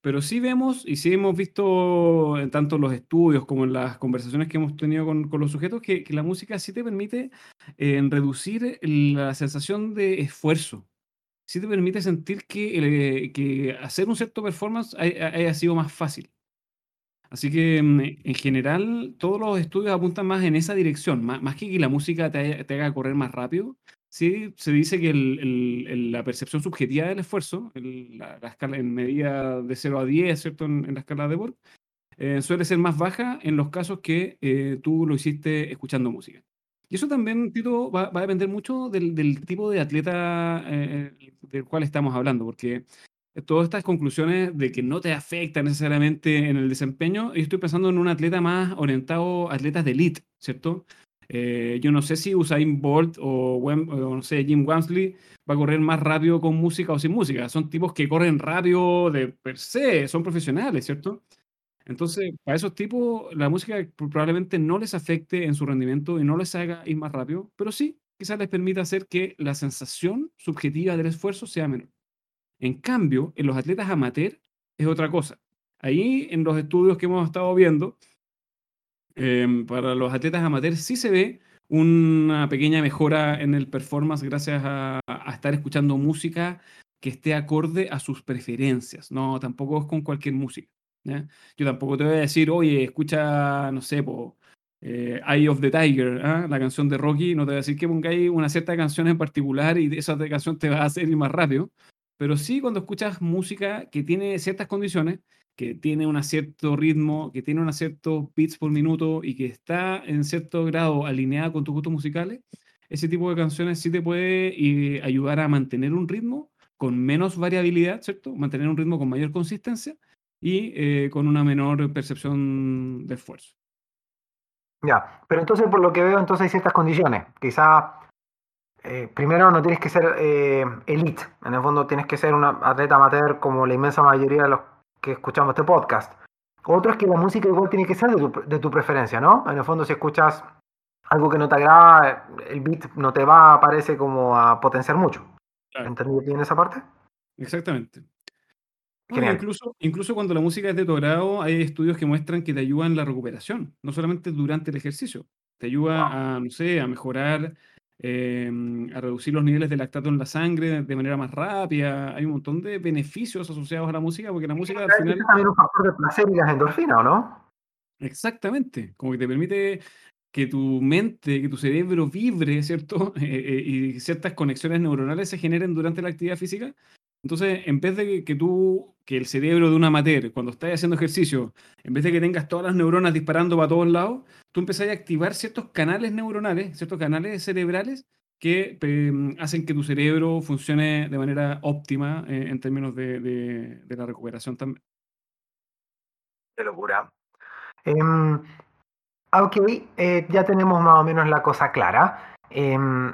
pero sí vemos y sí hemos visto en tanto los estudios como en las conversaciones que hemos tenido con, los sujetos que, la música sí te permite eh, reducir la sensación de esfuerzo. Sí te permite sentir que, que hacer un cierto performance haya sido más fácil. Así que mm, en general todos los estudios apuntan más en esa dirección, más, más que que la música te, te haga correr más rápido, Sí, se dice que la percepción subjetiva del esfuerzo, la, escala en medida de 0 a 10, ¿cierto? En, la escala de Borg, eh, suele ser más baja en los casos que eh, tú lo hiciste escuchando música. Y eso también, Tito, va, a depender mucho del, tipo de atleta eh, del cual estamos hablando, porque todas estas conclusiones de que no te afecta necesariamente en el desempeño, yo estoy pensando en un atleta más orientado a atletas de elite, ¿cierto? Eh, yo no sé si Usain Bolt o, no sé, Jim Wamsley va a correr más rápido con música o sin música. Son tipos que corren rápido de per se, son profesionales, ¿cierto? Entonces, para esos tipos, la música probablemente no les afecte en su rendimiento y no les haga ir más rápido, pero sí, quizás les permita hacer que la sensación subjetiva del esfuerzo sea menor. En cambio, en los atletas amateur es otra cosa. Ahí, en los estudios que hemos estado viendo, Em, para los atletas amateurs sí se ve una pequeña mejora en el performance gracias a, estar escuchando música que esté acorde a sus preferencias. No, tampoco es con cualquier música. Yo tampoco te voy a decir, oye, escucha, no sé, eh, Eye of the Tiger, ¿ah? la canción de Rocky. No te voy a decir que pongáis una cierta canción en particular y esa canción te va a hacer ir más rápido. Pero sí cuando escuchas música que tiene ciertas condiciones, que tiene un cierto ritmo, que tiene un cierto beats por minuto y que está en cierto grado alineada con tus gustos musicales, ese tipo de canciones sí te puede eh, ayudar a mantener un ritmo con menos variabilidad, ¿cierto? Mantener un ritmo con mayor consistencia y eh, con una menor percepción de esfuerzo. Ya, pero entonces por lo que veo, entonces hay ciertas condiciones. Quizá eh, primero no tienes que ser elite, en el fondo tienes que ser un atleta amateur como la inmensa mayoría de los que escuchamos este podcast. Otro es que la música igual tiene que ser de tu, preferencia, ¿no? En el fondo, si escuchas algo que no te agrada, el beat no te va, parece como a potenciar mucho. Claro. ¿Entendí bien esa parte? Exactamente. incluso, incluso cuando la música es de tu agrado, hay estudios que muestran que te ayudan en la recuperación, no solamente durante el ejercicio. Te ayuda a, no sé, a mejorar Em, a reducir los niveles de lactato en la sangre de manera más rápida. Hay un montón de beneficios asociados a la música, porque la música al final... Es también un factor de placer y las endorfinas, ¿o no? Exactamente, como que te permite que tu mente, que tu cerebro vibre, ¿cierto? *laughs* Eh, eh, y ciertas conexiones neuronales se generen durante la actividad física. Entonces, en vez de que, tú, que el cerebro de un amateur, cuando estás haciendo ejercicio, en vez de que tengas todas las neuronas disparando para todos lados, tú empezás a activar ciertos canales neuronales, ciertos canales cerebrales que em, hacen que tu cerebro funcione de manera óptima eh, en términos de, la recuperación también. Qué locura. Em, ok, eh, ya tenemos más o menos la cosa clara. Em,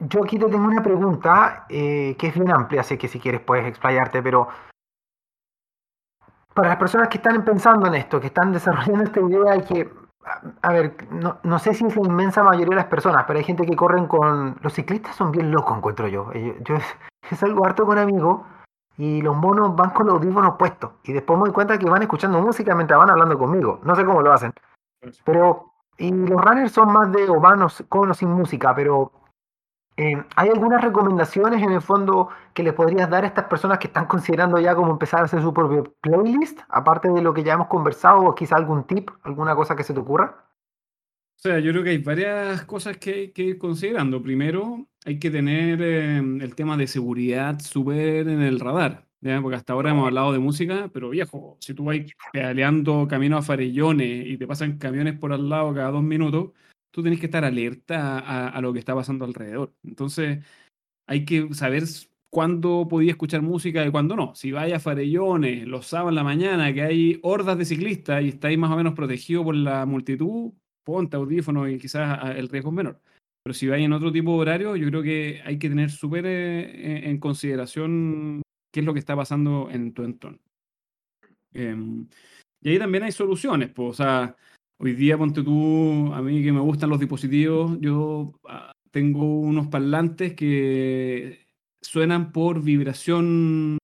yo aquí te tengo una pregunta eh, que es bien amplia, sé que si quieres puedes explayarte, pero para las personas que están pensando en esto, que están *laughs* desarrollando esta idea y que, a, ver, no, sé si es la inmensa mayoría de las personas, pero hay gente que corren con... Los ciclistas son bien locos, encuentro yo. Yo, *laughs* es algo harto con amigos y los monos van con los audífonos puestos y después me doy cuenta que van escuchando música mientras van hablando conmigo. No sé cómo lo hacen. Pero, y los runners son más de o van con o sin música, pero eh, ¿Hay algunas recomendaciones en el fondo que les podrías dar a estas personas que están considerando ya cómo empezar a hacer su propio playlist? Aparte de lo que ya hemos conversado, o quizá algún tip, alguna cosa que se te ocurra. O sea, yo creo que hay varias cosas que hay que ir considerando. Primero, hay que tener eh, el tema de seguridad súper en el radar. Porque hasta ahora hemos hablado de música, pero viejo, si tú vas pedaleando camino a Farellones y te pasan camiones por al lado cada dos minutos, tú tienes que estar alerta a, lo que está pasando alrededor. Entonces, hay que saber cuándo podía escuchar música y cuándo no. Si vaya a Farellones los sábados en la mañana, que hay hordas de ciclistas y estáis más o menos protegido por la multitud, ponte audífono y quizás el riesgo es menor. Pero si vais en otro tipo de horario, yo creo que hay que tener súper eh, en consideración qué es lo que está pasando en tu entorno. Em, y ahí también hay soluciones, pues, o sea, Hoy día, ponte tú, a mí que me gustan los dispositivos, yo ah, tengo unos parlantes que suenan por vibración,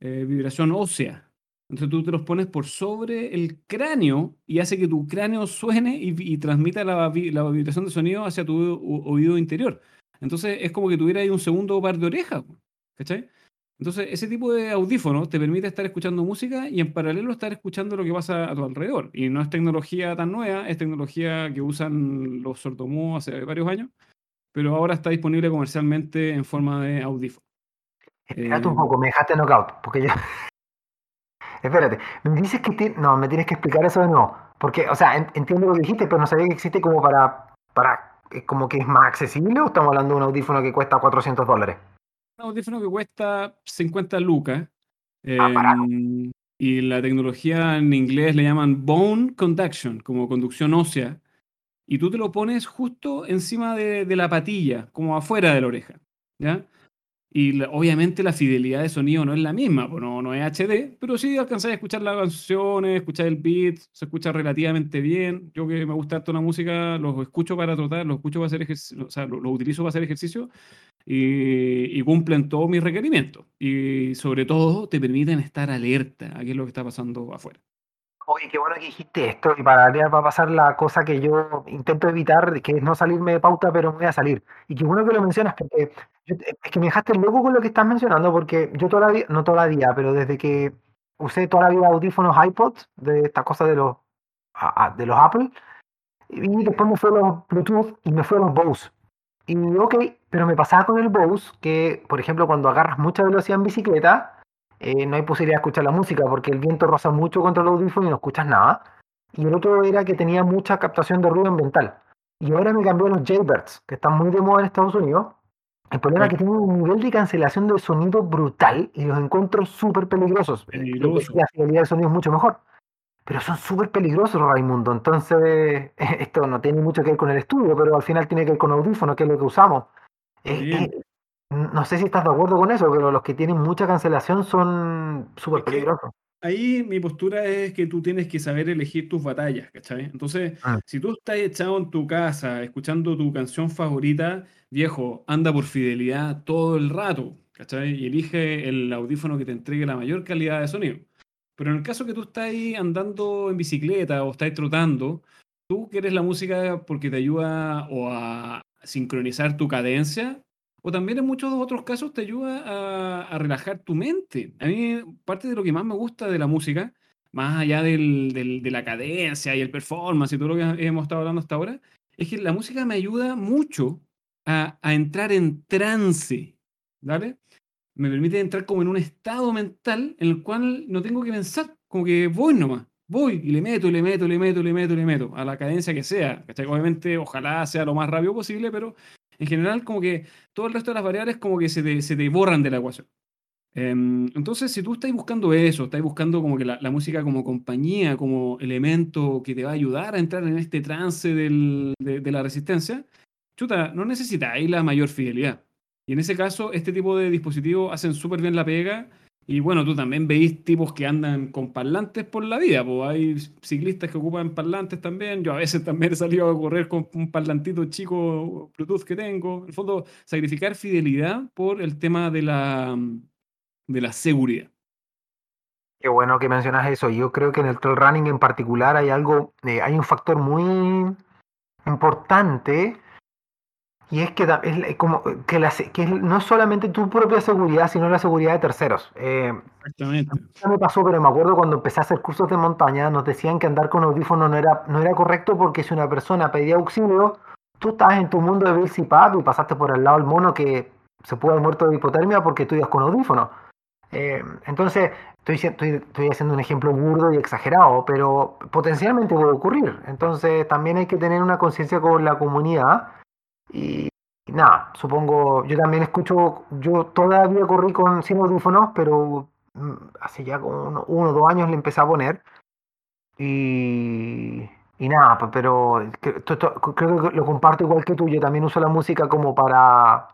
eh, vibración ósea. Entonces tú te los pones por sobre el cráneo y hace que tu cráneo suene y, transmita la, vibración de sonido hacia tu oído interior. Entonces es como que tuviera ahí un segundo par de orejas, ¿cachai? Entonces, ese tipo de audífonos te permite estar escuchando música y en paralelo estar escuchando lo que pasa a tu alrededor. Y no es tecnología tan nueva, es tecnología que usan los sordomudos hace varios años, pero ahora está disponible comercialmente en forma de audífono. Espérate un poco, me dejaste knockout, porque yo... *laughs* Espérate, me dices que... No, me tienes que explicar eso de nuevo. Porque, o sea, entiendo lo que dijiste, pero no sabía que existe como para... para como que es más accesible o estamos hablando de un audífono que cuesta 400 dólares un audífono que cuesta 50 lucas. Ah, em, y la tecnología en inglés le llaman bone conduction, como conducción ósea. Y tú te lo pones justo encima de, de la patilla, como afuera de la oreja. ¿ya? Y obviamente la fidelidad de sonido no es la misma, pues no, no es HD, pero sí alcanzáis a escuchar las canciones, escuchar el beat, se escucha relativamente bien. Yo que me gusta harto la música, los escucho para trotar, los escucho para hacer ejercicio, o sea, los utilizo para hacer ejercicio y, cumplen todos mis requerimientos. Y sobre todo te permiten estar alerta a qué es lo que está pasando afuera. Oye, qué bueno que dijiste esto y para va a pasar la cosa que yo intento evitar, que es no salirme de pauta, pero me voy a salir. Y qué bueno que lo mencionas, porque es que me dejaste loco con lo que estás mencionando, porque yo toda la vida, no toda la vida, pero desde que usé toda la vida audífonos iPods, de esta cosa de los, de los Apple, y después me fue los Bluetooth y me fue los Bose. Y ok, pero me pasaba con el Bose que, por ejemplo, cuando agarras mucha velocidad en bicicleta, eh, no hay posibilidad de escuchar la música porque el viento roza mucho contra el audífono y no escuchas nada. Y el otro era que tenía mucha captación de ruido ambiental. Y ahora me cambió los Jaybirds, que están muy de moda en Estados Unidos. El problema es que tienen un nivel de cancelación de sonido brutal y los encuentro súper peligrosos. La fidelidad del sonido es mucho mejor. Pero son súper peligrosos, Raimundo. Entonces, *laughs* esto no tiene mucho que ver con el estudio, pero al final tiene que ver con audífonos, que es lo que usamos. No sé si estás de acuerdo con eso, pero los que tienen mucha cancelación son súper peligrosos. Ahí mi postura es que tú tienes que saber elegir tus batallas, ¿cachai? Entonces, ah. si tú estás echado en tu casa escuchando tu canción favorita, viejo, anda por fidelidad todo el rato, ¿cachai? Y elige el audífono que te entregue la mayor calidad de sonido. Pero en el caso que tú estás ahí andando en bicicleta o estás trotando, tú quieres la música porque te ayuda o a sincronizar tu cadencia, o también en muchos otros casos te ayuda a, relajar tu mente. A mí parte de lo que más me gusta de la música, más allá del, de la cadencia y el performance y todo lo que hemos estado hablando hasta ahora, es que la música me ayuda mucho a, entrar en trance, ¿vale? me permite entrar como en un estado mental en el cual no tengo que pensar, como que voy nomás, voy y le meto, y le meto, y le meto, y le meto, y le meto, a la cadencia que sea. Obviamente, ojalá sea lo más rápido posible, pero en general como que todo el resto de las variables como que se te, se te borran de la ecuación. Em, entonces, si tú estás buscando eso, estás buscando como que la, música como compañía, como elemento que te va a ayudar a entrar en este trance del, de, de la resistencia, chuta, no necesitáis la mayor fidelidad. Y en ese caso, este tipo de dispositivos hacen súper bien la pega. Y bueno, tú también veis tipos que andan con parlantes por la vida. Pues hay ciclistas que ocupan parlantes también. Yo a veces también he salido a correr con un parlantito chico Bluetooth que tengo. En el fondo, sacrificar fidelidad por el tema de la, de la seguridad. Qué bueno que mencionas eso. Yo creo que en el trail running en particular hay algo, eh, hay un factor muy importante y es que, es como que, la, que no es solamente tu propia seguridad, sino la seguridad de terceros. Eh, Exactamente. me pasó, pero me acuerdo cuando empecé a hacer cursos de montaña, nos decían que andar con audífono no era, no era correcto porque si una persona pedía auxilio, tú estás en tu mundo de Bill y pasaste por el lado del mono que se pudo haber muerto de hipotermia porque tú ibas con audífono. Eh, entonces, estoy, estoy, estoy, haciendo un ejemplo burdo y exagerado, pero potencialmente puede ocurrir. Entonces, también hay que tener una conciencia con la comunidad y, nada, supongo, yo también escucho, yo todavía corrí con sin audífonos, pero mm, hace ya como uno, o dos años le empecé a poner. Y, y nada, pues, pero creo que lo comparto igual que tú. Yo también uso la música como para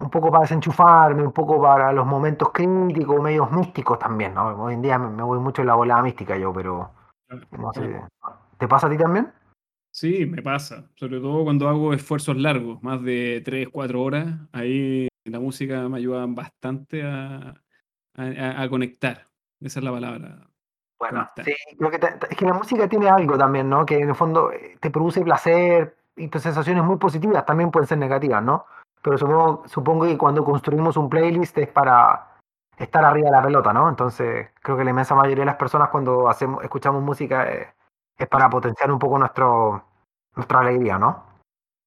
un poco para desenchufarme, un poco para los momentos críticos, medios místicos también, ¿no? Hoy en día me, voy mucho en la volada mística yo, pero no sé. ¿Te pasa a ti también? Sí, me pasa, sobre todo cuando hago esfuerzos largos, más de 3, 4 horas, ahí la música me ayuda bastante a, a, conectar, esa es la palabra. Bueno, sí, creo que es que la música tiene algo también, ¿no? Que en el fondo eh, te produce placer y pues, sensaciones muy positivas, también pueden ser negativas, ¿no? Pero supongo, supongo que cuando construimos un playlist es para, estar arriba de la pelota, ¿no? Entonces, creo que la inmensa mayoría de las personas cuando hacemos, escuchamos música eh, es para potenciar un poco nuestro, nuestra alegría, ¿no?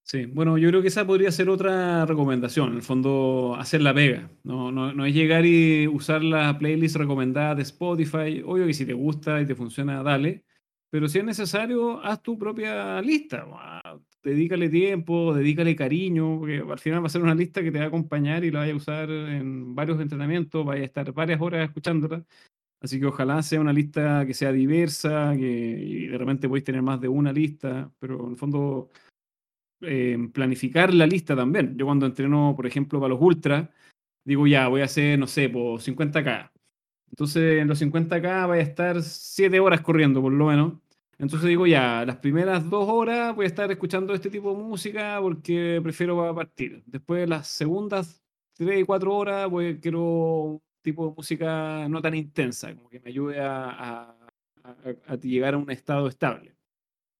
Sí, bueno, yo creo que esa podría ser otra recomendación, en el fondo hacer la pega, no, no, no es llegar y usar la playlist recomendada de Spotify, obvio que si te gusta y te funciona, dale, pero si es necesario, haz tu propia lista, dedícale tiempo, dedícale cariño, porque al final va a ser una lista que te va a acompañar y la vaya a usar en varios entrenamientos, vaya a estar varias horas escuchándola, así que ojalá sea una lista que sea diversa, que y de repente podéis tener más de una lista, pero en el fondo eh, planificar la lista también. Yo cuando entreno, por ejemplo, para los ultras, digo ya, voy a hacer, no sé, por 50k. Entonces en los 50k voy a estar 7 horas corriendo, por lo menos. Entonces digo ya, las primeras dos horas voy a estar escuchando este tipo de música porque prefiero partir. Después las segundas 3 y 4 horas pues quiero tipo de música no tan intensa, como que me ayude a, a llegar a un estado estable.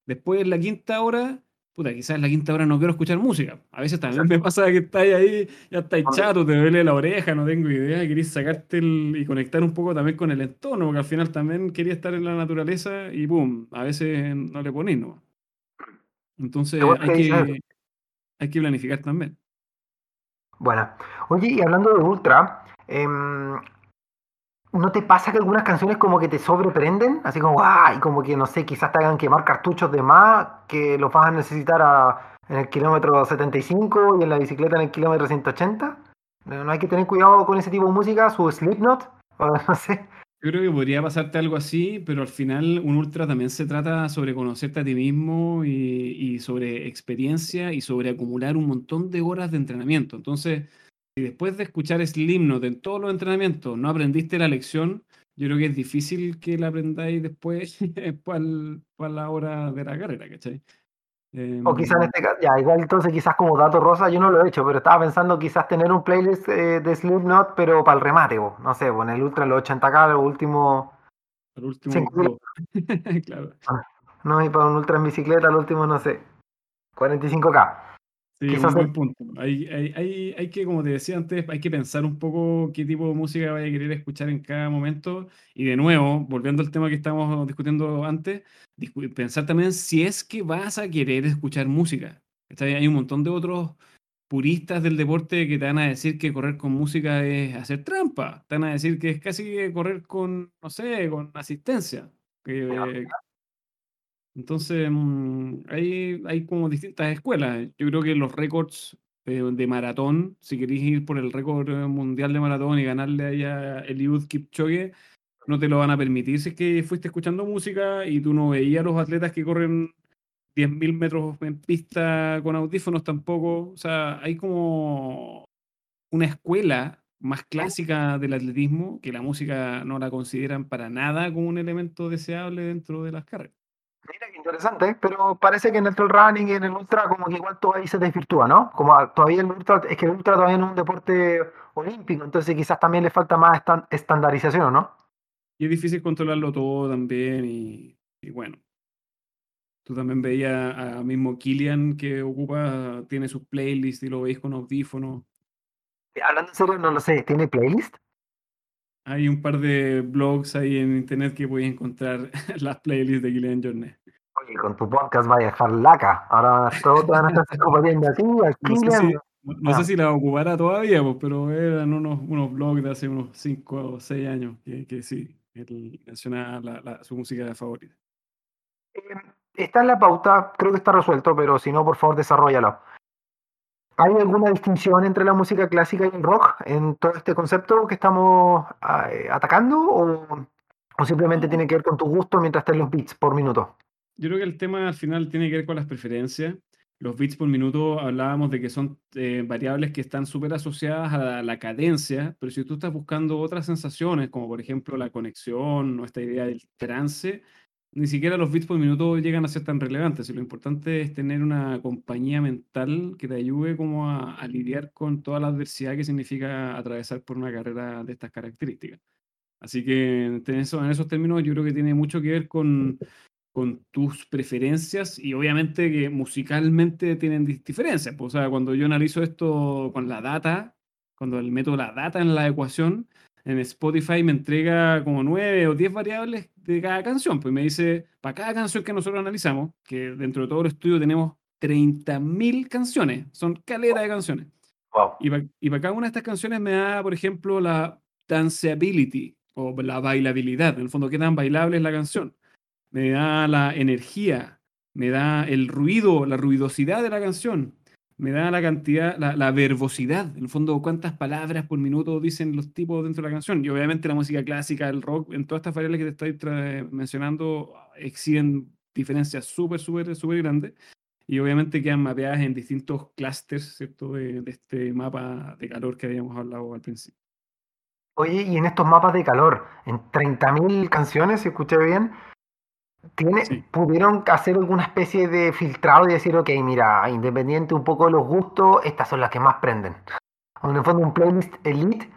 Después la quinta hora puta, quizás en la quinta hora no quiero escuchar música. A veces también me pasa que estáis ahí, ya estáis chato, te duele la oreja, no tengo idea, querés sacarte y conectar un poco también con el entorno, porque al final también quería estar en la naturaleza y boom, a veces no le ponéis, ¿no? Entonces hay que, hay que planificar también. Bueno, oye, y hablando de Ultra, eh, ¿No te pasa que algunas canciones como que te sobreprenden? Así como, ¡ah! Y como que, no sé, quizás te hagan quemar cartuchos de más que los vas a necesitar en el kilómetro 75 y en la bicicleta en el kilómetro 180. ¿No hay que tener cuidado con ese tipo de música? ¿Su Slipknot? *laughs* no sé. Yo creo que podría pasarte algo así, pero al final un ultra también se trata sobre conocerte a ti mismo y sobre experiencia y sobre acumular un montón de horas de entrenamiento. Entonces si después de escuchar Slimnot en todos los entrenamientos no aprendiste la lección, yo creo que es difícil que la aprendáis después *laughs* para la hora de la carrera, ¿cachai? o quizás en em, este caso, ya, igual entonces quizás como dato rosa yo no lo he hecho, pero estaba pensando quizás tener un playlist eh, de Slipknot, pero para el remate, no sé, en el Ultra, los 80K, los últimos... El último... *laughs* *laughs* claro. Ah, no, y para un Ultra en bicicleta, el último, no sé, 45K. Sí, un buen punto. Hay, hay, hay, hay, que, como te decía antes, hay que pensar un poco qué tipo de música vaya a querer escuchar en cada momento. Y de nuevo, volviendo al tema que estábamos discutiendo antes, pensar también si es que vas a querer escuchar música. Hay un montón de otros puristas del deporte que te van a decir que correr con música es hacer trampa. Te van a decir que es casi correr con, no sé, con asistencia. Que, entonces, mm, hay, hay como distintas escuelas. Yo creo que los récords de, maratón, si queréis ir por el récord mundial de maratón y ganarle ahí a Eliud Kipchoge, no te lo van a permitir si es que fuiste escuchando música y tú no veías a los atletas que corren 10.000 metros en pista con audífonos tampoco. O sea, hay como una escuela más clásica del atletismo que la música no la consideran para nada como un elemento deseable dentro de las carreras. Interesante, pero parece que en el trail running y en el ultra como que igual todo ahí se desvirtúa, ¿no? Como todavía el ultra, es que el ultra todavía no es un deporte olímpico, entonces quizás también le falta más estandarización, ¿no? Y es difícil controlarlo todo también y, bueno. Tú también veías a mismo Killian que ocupa, tiene sus playlists y lo veis con audífonos. Hablando en serio, no lo sé, ¿tiene playlist? Hay un par de blogs ahí en internet que puedes encontrar *laughs* las playlists de Gillian Journey. Oye, con tu podcast vaya a dejar laca. Ahora todos van a estar compartiendo aquí, no sé, si, no sé si la ocupará todavía, pues, pero eran unos, unos blogs de hace unos 5 o 6 años que, que sí, él menciona la, su música favorita. Eh, está en la pauta, creo que está resuelto, pero si no, por favor, desarrollalo. ¿Hay alguna distinción entre la música clásica y el rock en todo este concepto que estamos ah, eh, atacando? O, simplemente tiene que ver con tu gusto mientras estén los beats por minuto? Yo creo que el tema al final tiene que ver con las preferencias. Los beats por minuto hablábamos de que son eh, variables que están súper asociadas a la cadencia, pero si tú estás buscando otras sensaciones, como por ejemplo la conexión o esta idea del trance, ni siquiera los bits por minuto llegan a ser tan relevantes. Y lo importante es tener una compañía mental que te ayude como a, lidiar con toda la adversidad que significa atravesar por una carrera de estas características. Así que en, eso, en esos términos yo creo que tiene mucho que ver con, con tus preferencias y obviamente que musicalmente tienen diferencias. Pues, o sea, cuando yo analizo esto con la data, cuando meto la data en la ecuación, en Spotify me entrega como nueve o diez variables de cada canción. Pues me dice, para cada canción que nosotros analizamos, que dentro de todo el estudio tenemos 30.000 canciones, son caleta de canciones. Y para cada una de estas canciones me da, por ejemplo, la danceability o la bailabilidad, en el fondo, qué tan bailable es la canción. Me da la energía, me da el ruido, la ruidosidad de la canción, me da la cantidad, la, verbosidad, en el fondo, cuántas palabras por minuto dicen los tipos dentro de la canción. Y obviamente la música clásica, el rock, en todas estas variables que te estoy mencionando, exhiben diferencias súper, súper, súper grandes. Y obviamente quedan mapeadas en distintos clústeres, ¿cierto? De, este mapa de calor que habíamos hablado al principio. Oye, y en estos mapas de calor, en 30.000 canciones, si escuché bien, ¿Pudieron hacer alguna especie de filtrado y decir, ok, mira, independiente un poco de los gustos, estas son las que más prenden? O en el fondo un playlist elite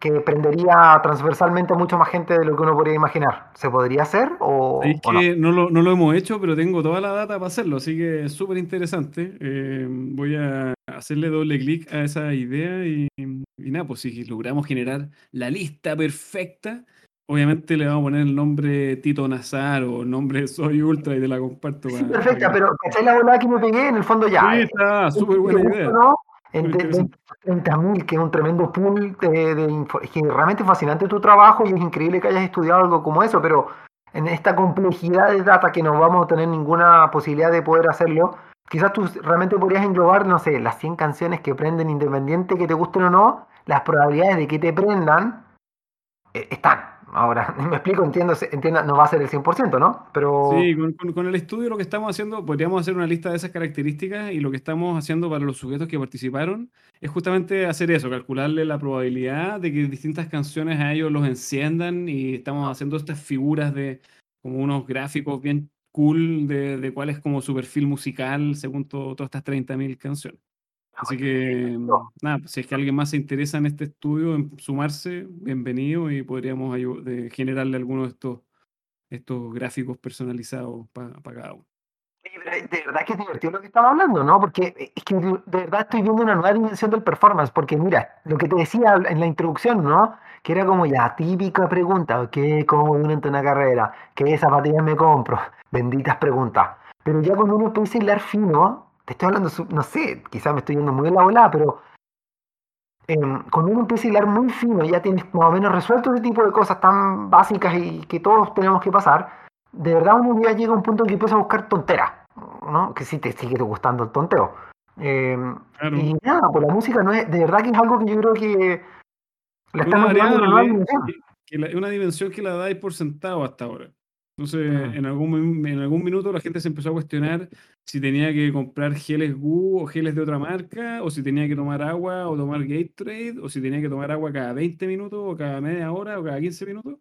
que prendería transversalmente a mucha más gente de lo que uno podría imaginar. ¿Se podría hacer o, es que no? lo, no, lo, hemos hecho, pero tengo toda la data para hacerlo, así que es súper interesante. Eh, voy a hacerle doble clic a esa idea y, y nada, pues si logramos generar la lista perfecta, Obviamente le vamos a poner el nombre Tito Nazar o el nombre *laughs* Soy Ultra y te la comparto. Sí, perfecta, pero ¿cachai la volada que me pegué? En el fondo ya. Sí, está, súper buena idea. ¿no? En 30.000, que es un tremendo pool de, de Es que realmente fascinante tu trabajo y es increíble que hayas estudiado algo como eso, pero en esta complejidad de data que no vamos a tener ninguna posibilidad de poder hacerlo, quizás tú realmente podrías englobar, no sé, las 100 canciones que prenden independiente, que te gusten o no, las probabilidades de que te prendan eh, están. Ahora, *laughs* me explico, entiendo, entiendo, no va a ser el 100%, ¿no? Pero... Sí, con, el estudio lo que estamos haciendo, podríamos hacer una lista de esas características y lo que estamos haciendo para los sujetos que participaron es justamente hacer eso, calcularle la probabilidad de que distintas canciones a ellos los enciendan y estamos haciendo estas figuras de como unos gráficos bien cool de, de cuál es como su perfil musical según todas estas 30.000 canciones. Así que, nada, si es que alguien más se interesa en este estudio, en sumarse, bienvenido y podríamos generarle algunos de estos, estos gráficos personalizados para cada uno. De verdad que es divertido lo que estamos hablando, ¿no? Porque eh, es que de verdad estoy viendo una nueva dimensión del performance, porque mira, lo que te decía en la introducción, ¿no? Que era como ya típica pregunta, ¿qué como uno en una carrera? ¿Qué zapatillas me compro? Benditas preguntas. Pero ya cuando uno empieza a hilar fino, te estoy hablando, no sé, quizás me estoy yendo muy en la volada, pero em, cuando uno empieza a hilar muy fino, ya tienes más o menos resuelto ese tipo de cosas tan básicas y que todos tenemos que pasar, de verdad uno ya llega a un punto en que empieza a buscar tonteras, ¿no? Que sí te sigue gustando el tonteo. Em, y nada, pues la música no es, de verdad que es algo que yo creo que la estamos una, una dimensión. una dimensión que la dais por sentado hasta ahora. Entonces, en, algún, en algún minuto la gente se empezó a cuestionar si tenía que comprar geles GU o geles de otra marca, o si tenía que tomar agua o tomar Gatorade, o si tenía que tomar agua cada 20 minutos, o cada media hora, o cada 15 minutos.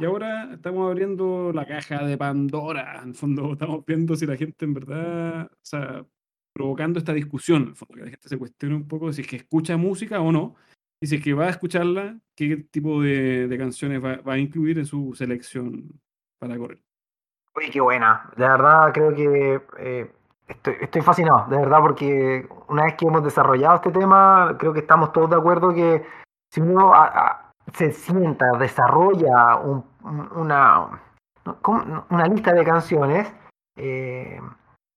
Y ahora estamos abriendo la caja de Pandora. En el fondo, *laughs* estamos viendo si la gente en verdad, o sea, provocando esta discusión, en el fondo, que la gente se cuestione un poco si es que escucha música o no, y si es que va a escucharla, qué tipo de, de canciones va, va, a incluir en su selección para correr. Uy, qué buena. De verdad creo que eh, estoy, estoy fascinado, de verdad, porque una vez que hemos desarrollado este tema, creo que estamos todos de acuerdo que si uno se sienta, desarrolla una, una lista de canciones, eh,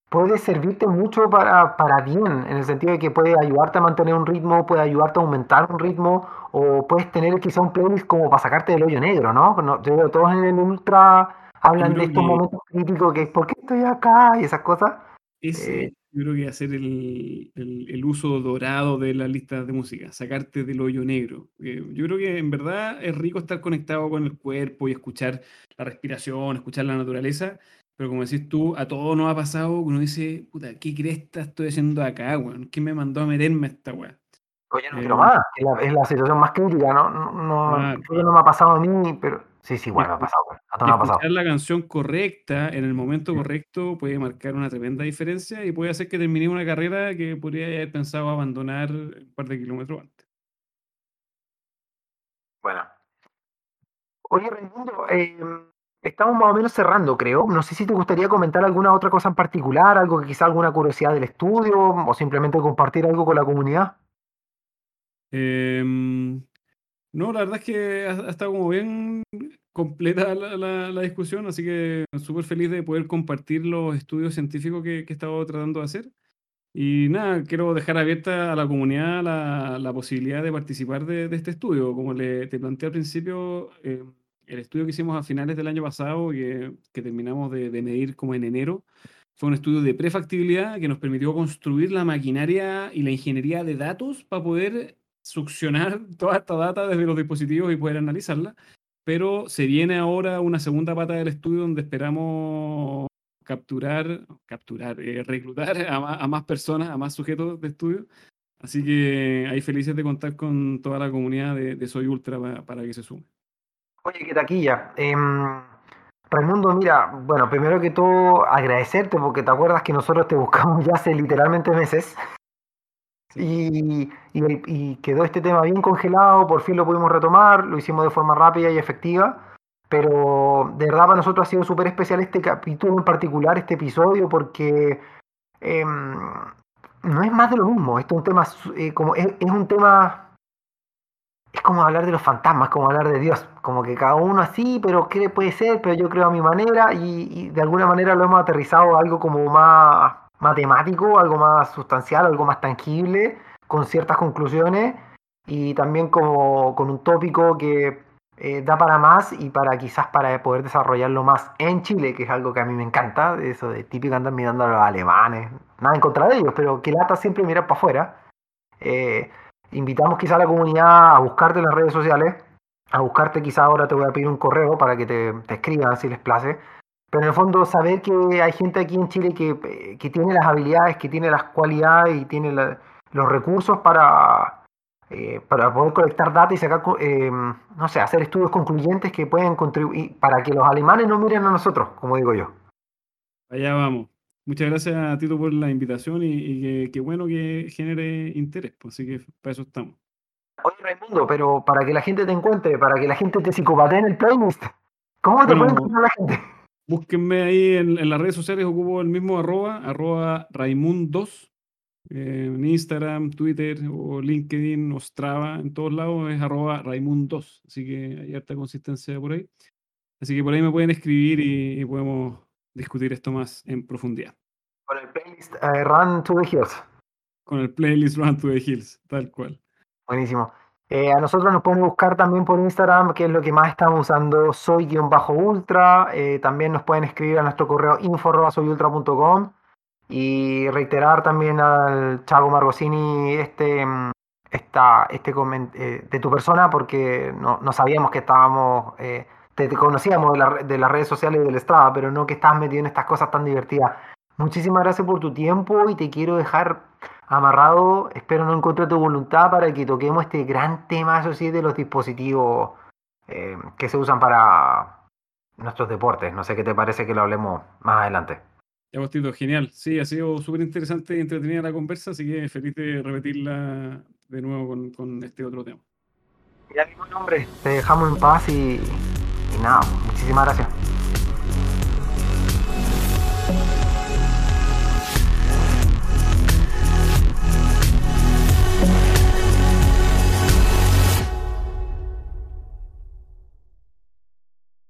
puede servirte mucho para, para bien, en el sentido de que puede ayudarte a mantener un ritmo, puede ayudarte a aumentar un ritmo, o puedes tener quizá un playlist como para sacarte del hoyo negro, ¿no? yo veo todos en el ultra hablan de estos momentos críticos que es ¿por qué estoy acá? y esas cosas. Ese, eh, yo creo que hacer el, el, uso dorado de las listas de música, sacarte del hoyo negro. Eh, yo creo que en verdad es rico estar conectado con el cuerpo y escuchar la respiración, escuchar la naturaleza, pero como decís tú, a todo nos ha pasado uno dice, puta, ¿qué cresta estoy haciendo acá, weón? ¿Quién me mandó a meterme a esta weá? Oye, no quiero eh, más, es la, situación más crítica, ¿no? No, no, no me ha pasado a mí, pero sí, sí, igual me ha pasado, A todo me ha pasado. la canción correcta en el momento correcto puede marcar una tremenda diferencia y puede hacer que termine una carrera que podría haber pensado abandonar un par de kilómetros antes. Bueno. Oye, Raimundo, eh, Estamos más o menos cerrando, creo. No sé si te gustaría comentar alguna otra cosa en particular, algo que quizá alguna curiosidad del estudio o simplemente compartir algo con la comunidad. Em, No, la verdad es que ha, estado como bien completa la, discusión, así que súper feliz de poder compartir los estudios científicos que, he estado tratando de hacer. Y nada, quiero dejar abierta a la comunidad la, posibilidad de participar de, este estudio. Como le, te planteé al principio, eh, el estudio que hicimos a finales del año pasado, que, que terminamos de, de, medir como en enero, fue un estudio de prefactibilidad que nos permitió construir la maquinaria y la ingeniería de datos para poder succionar *laughs* toda esta data desde los dispositivos y poder analizarla. Pero se viene ahora una segunda pata del estudio donde esperamos capturar, capturar, eh, reclutar a más, personas, a más sujetos de estudio. Así que ahí felices de contar con toda la comunidad de, Soy Ultra para, que se sume. Oye, qué taquilla. Eh, Raimundo, mira, bueno, primero que todo agradecerte porque te acuerdas que nosotros te buscamos ya hace literalmente meses. Y, quedó este tema bien congelado, por fin lo pudimos retomar, lo hicimos de forma rápida y efectiva, pero de verdad para nosotros ha sido súper especial este capítulo en particular, este episodio, porque em, no es más de lo mismo, esto es un tema, eh, como es, un tema, es como hablar de los fantasmas, como hablar de Dios, como que cada uno así, pero qué puede ser, pero yo creo a mi manera, y, y de alguna manera lo hemos aterrizado a algo como más matemático, algo más sustancial, algo más tangible, con ciertas conclusiones y también como con un tópico que eh, da para más y para quizás para poder desarrollarlo más en Chile, que es algo que a mí me encanta, eso de típico andar mirando a los alemanes, nada en contra de ellos, pero que lata siempre mirar para afuera. Eh, invitamos quizá a la comunidad a buscarte en las redes sociales, a buscarte quizá ahora te voy a pedir un correo para que te, te escriban si les place pero en el fondo saber que hay gente aquí en Chile que, que tiene las habilidades, que tiene las cualidades y tiene los recursos para, eh, para poder colectar datos y sacar, eh, no sé, hacer estudios concluyentes que pueden contribuir para que los alemanes no miren a nosotros, como digo yo. Allá vamos. Muchas gracias a Tito por la invitación y, qué bueno que genere interés, pues, así que para eso estamos. Oye, Raimundo, pero para que la gente te encuentre, para que la gente te psicopatee en el playlist, ¿cómo te puede encontrar la gente? Búsquenme ahí en, las redes sociales, ocupo el mismo arroba, arroba Raimundos, eh, en Instagram, Twitter o LinkedIn o Strava, en todos lados es arroba Raimundos, así que hay harta consistencia por ahí. Así que por ahí me pueden escribir y, podemos discutir esto más en profundidad. Con el playlist eh, Run to the Hills. Con el playlist Run to the Hills, tal cual. Buenísimo. Eh, a nosotros nos pueden buscar también por Instagram, que es lo que más estamos usando, soy-ultra. Eh, también nos pueden escribir a nuestro correo info.soyultra.com y reiterar también al Chago Margosini este, mm, esta, este eh, de tu persona, porque no, sabíamos que estábamos, te, conocíamos de, de, las redes sociales y del Strava, pero no que estás metido en estas cosas tan divertidas. Muchísimas gracias por tu tiempo y te quiero dejar amarrado. Espero no encuentre tu voluntad para que toquemos este gran tema, de los dispositivos eh, que se usan para nuestros deportes. No sé qué te parece que lo hablemos más adelante. Ya, Bostito, genial. Sí, ha sido súper interesante y entretenida la conversa, así que feliz de repetirla de nuevo con, este otro tema. Ya, ningún nombre. Te dejamos en paz y, y nada, muchísimas gracias.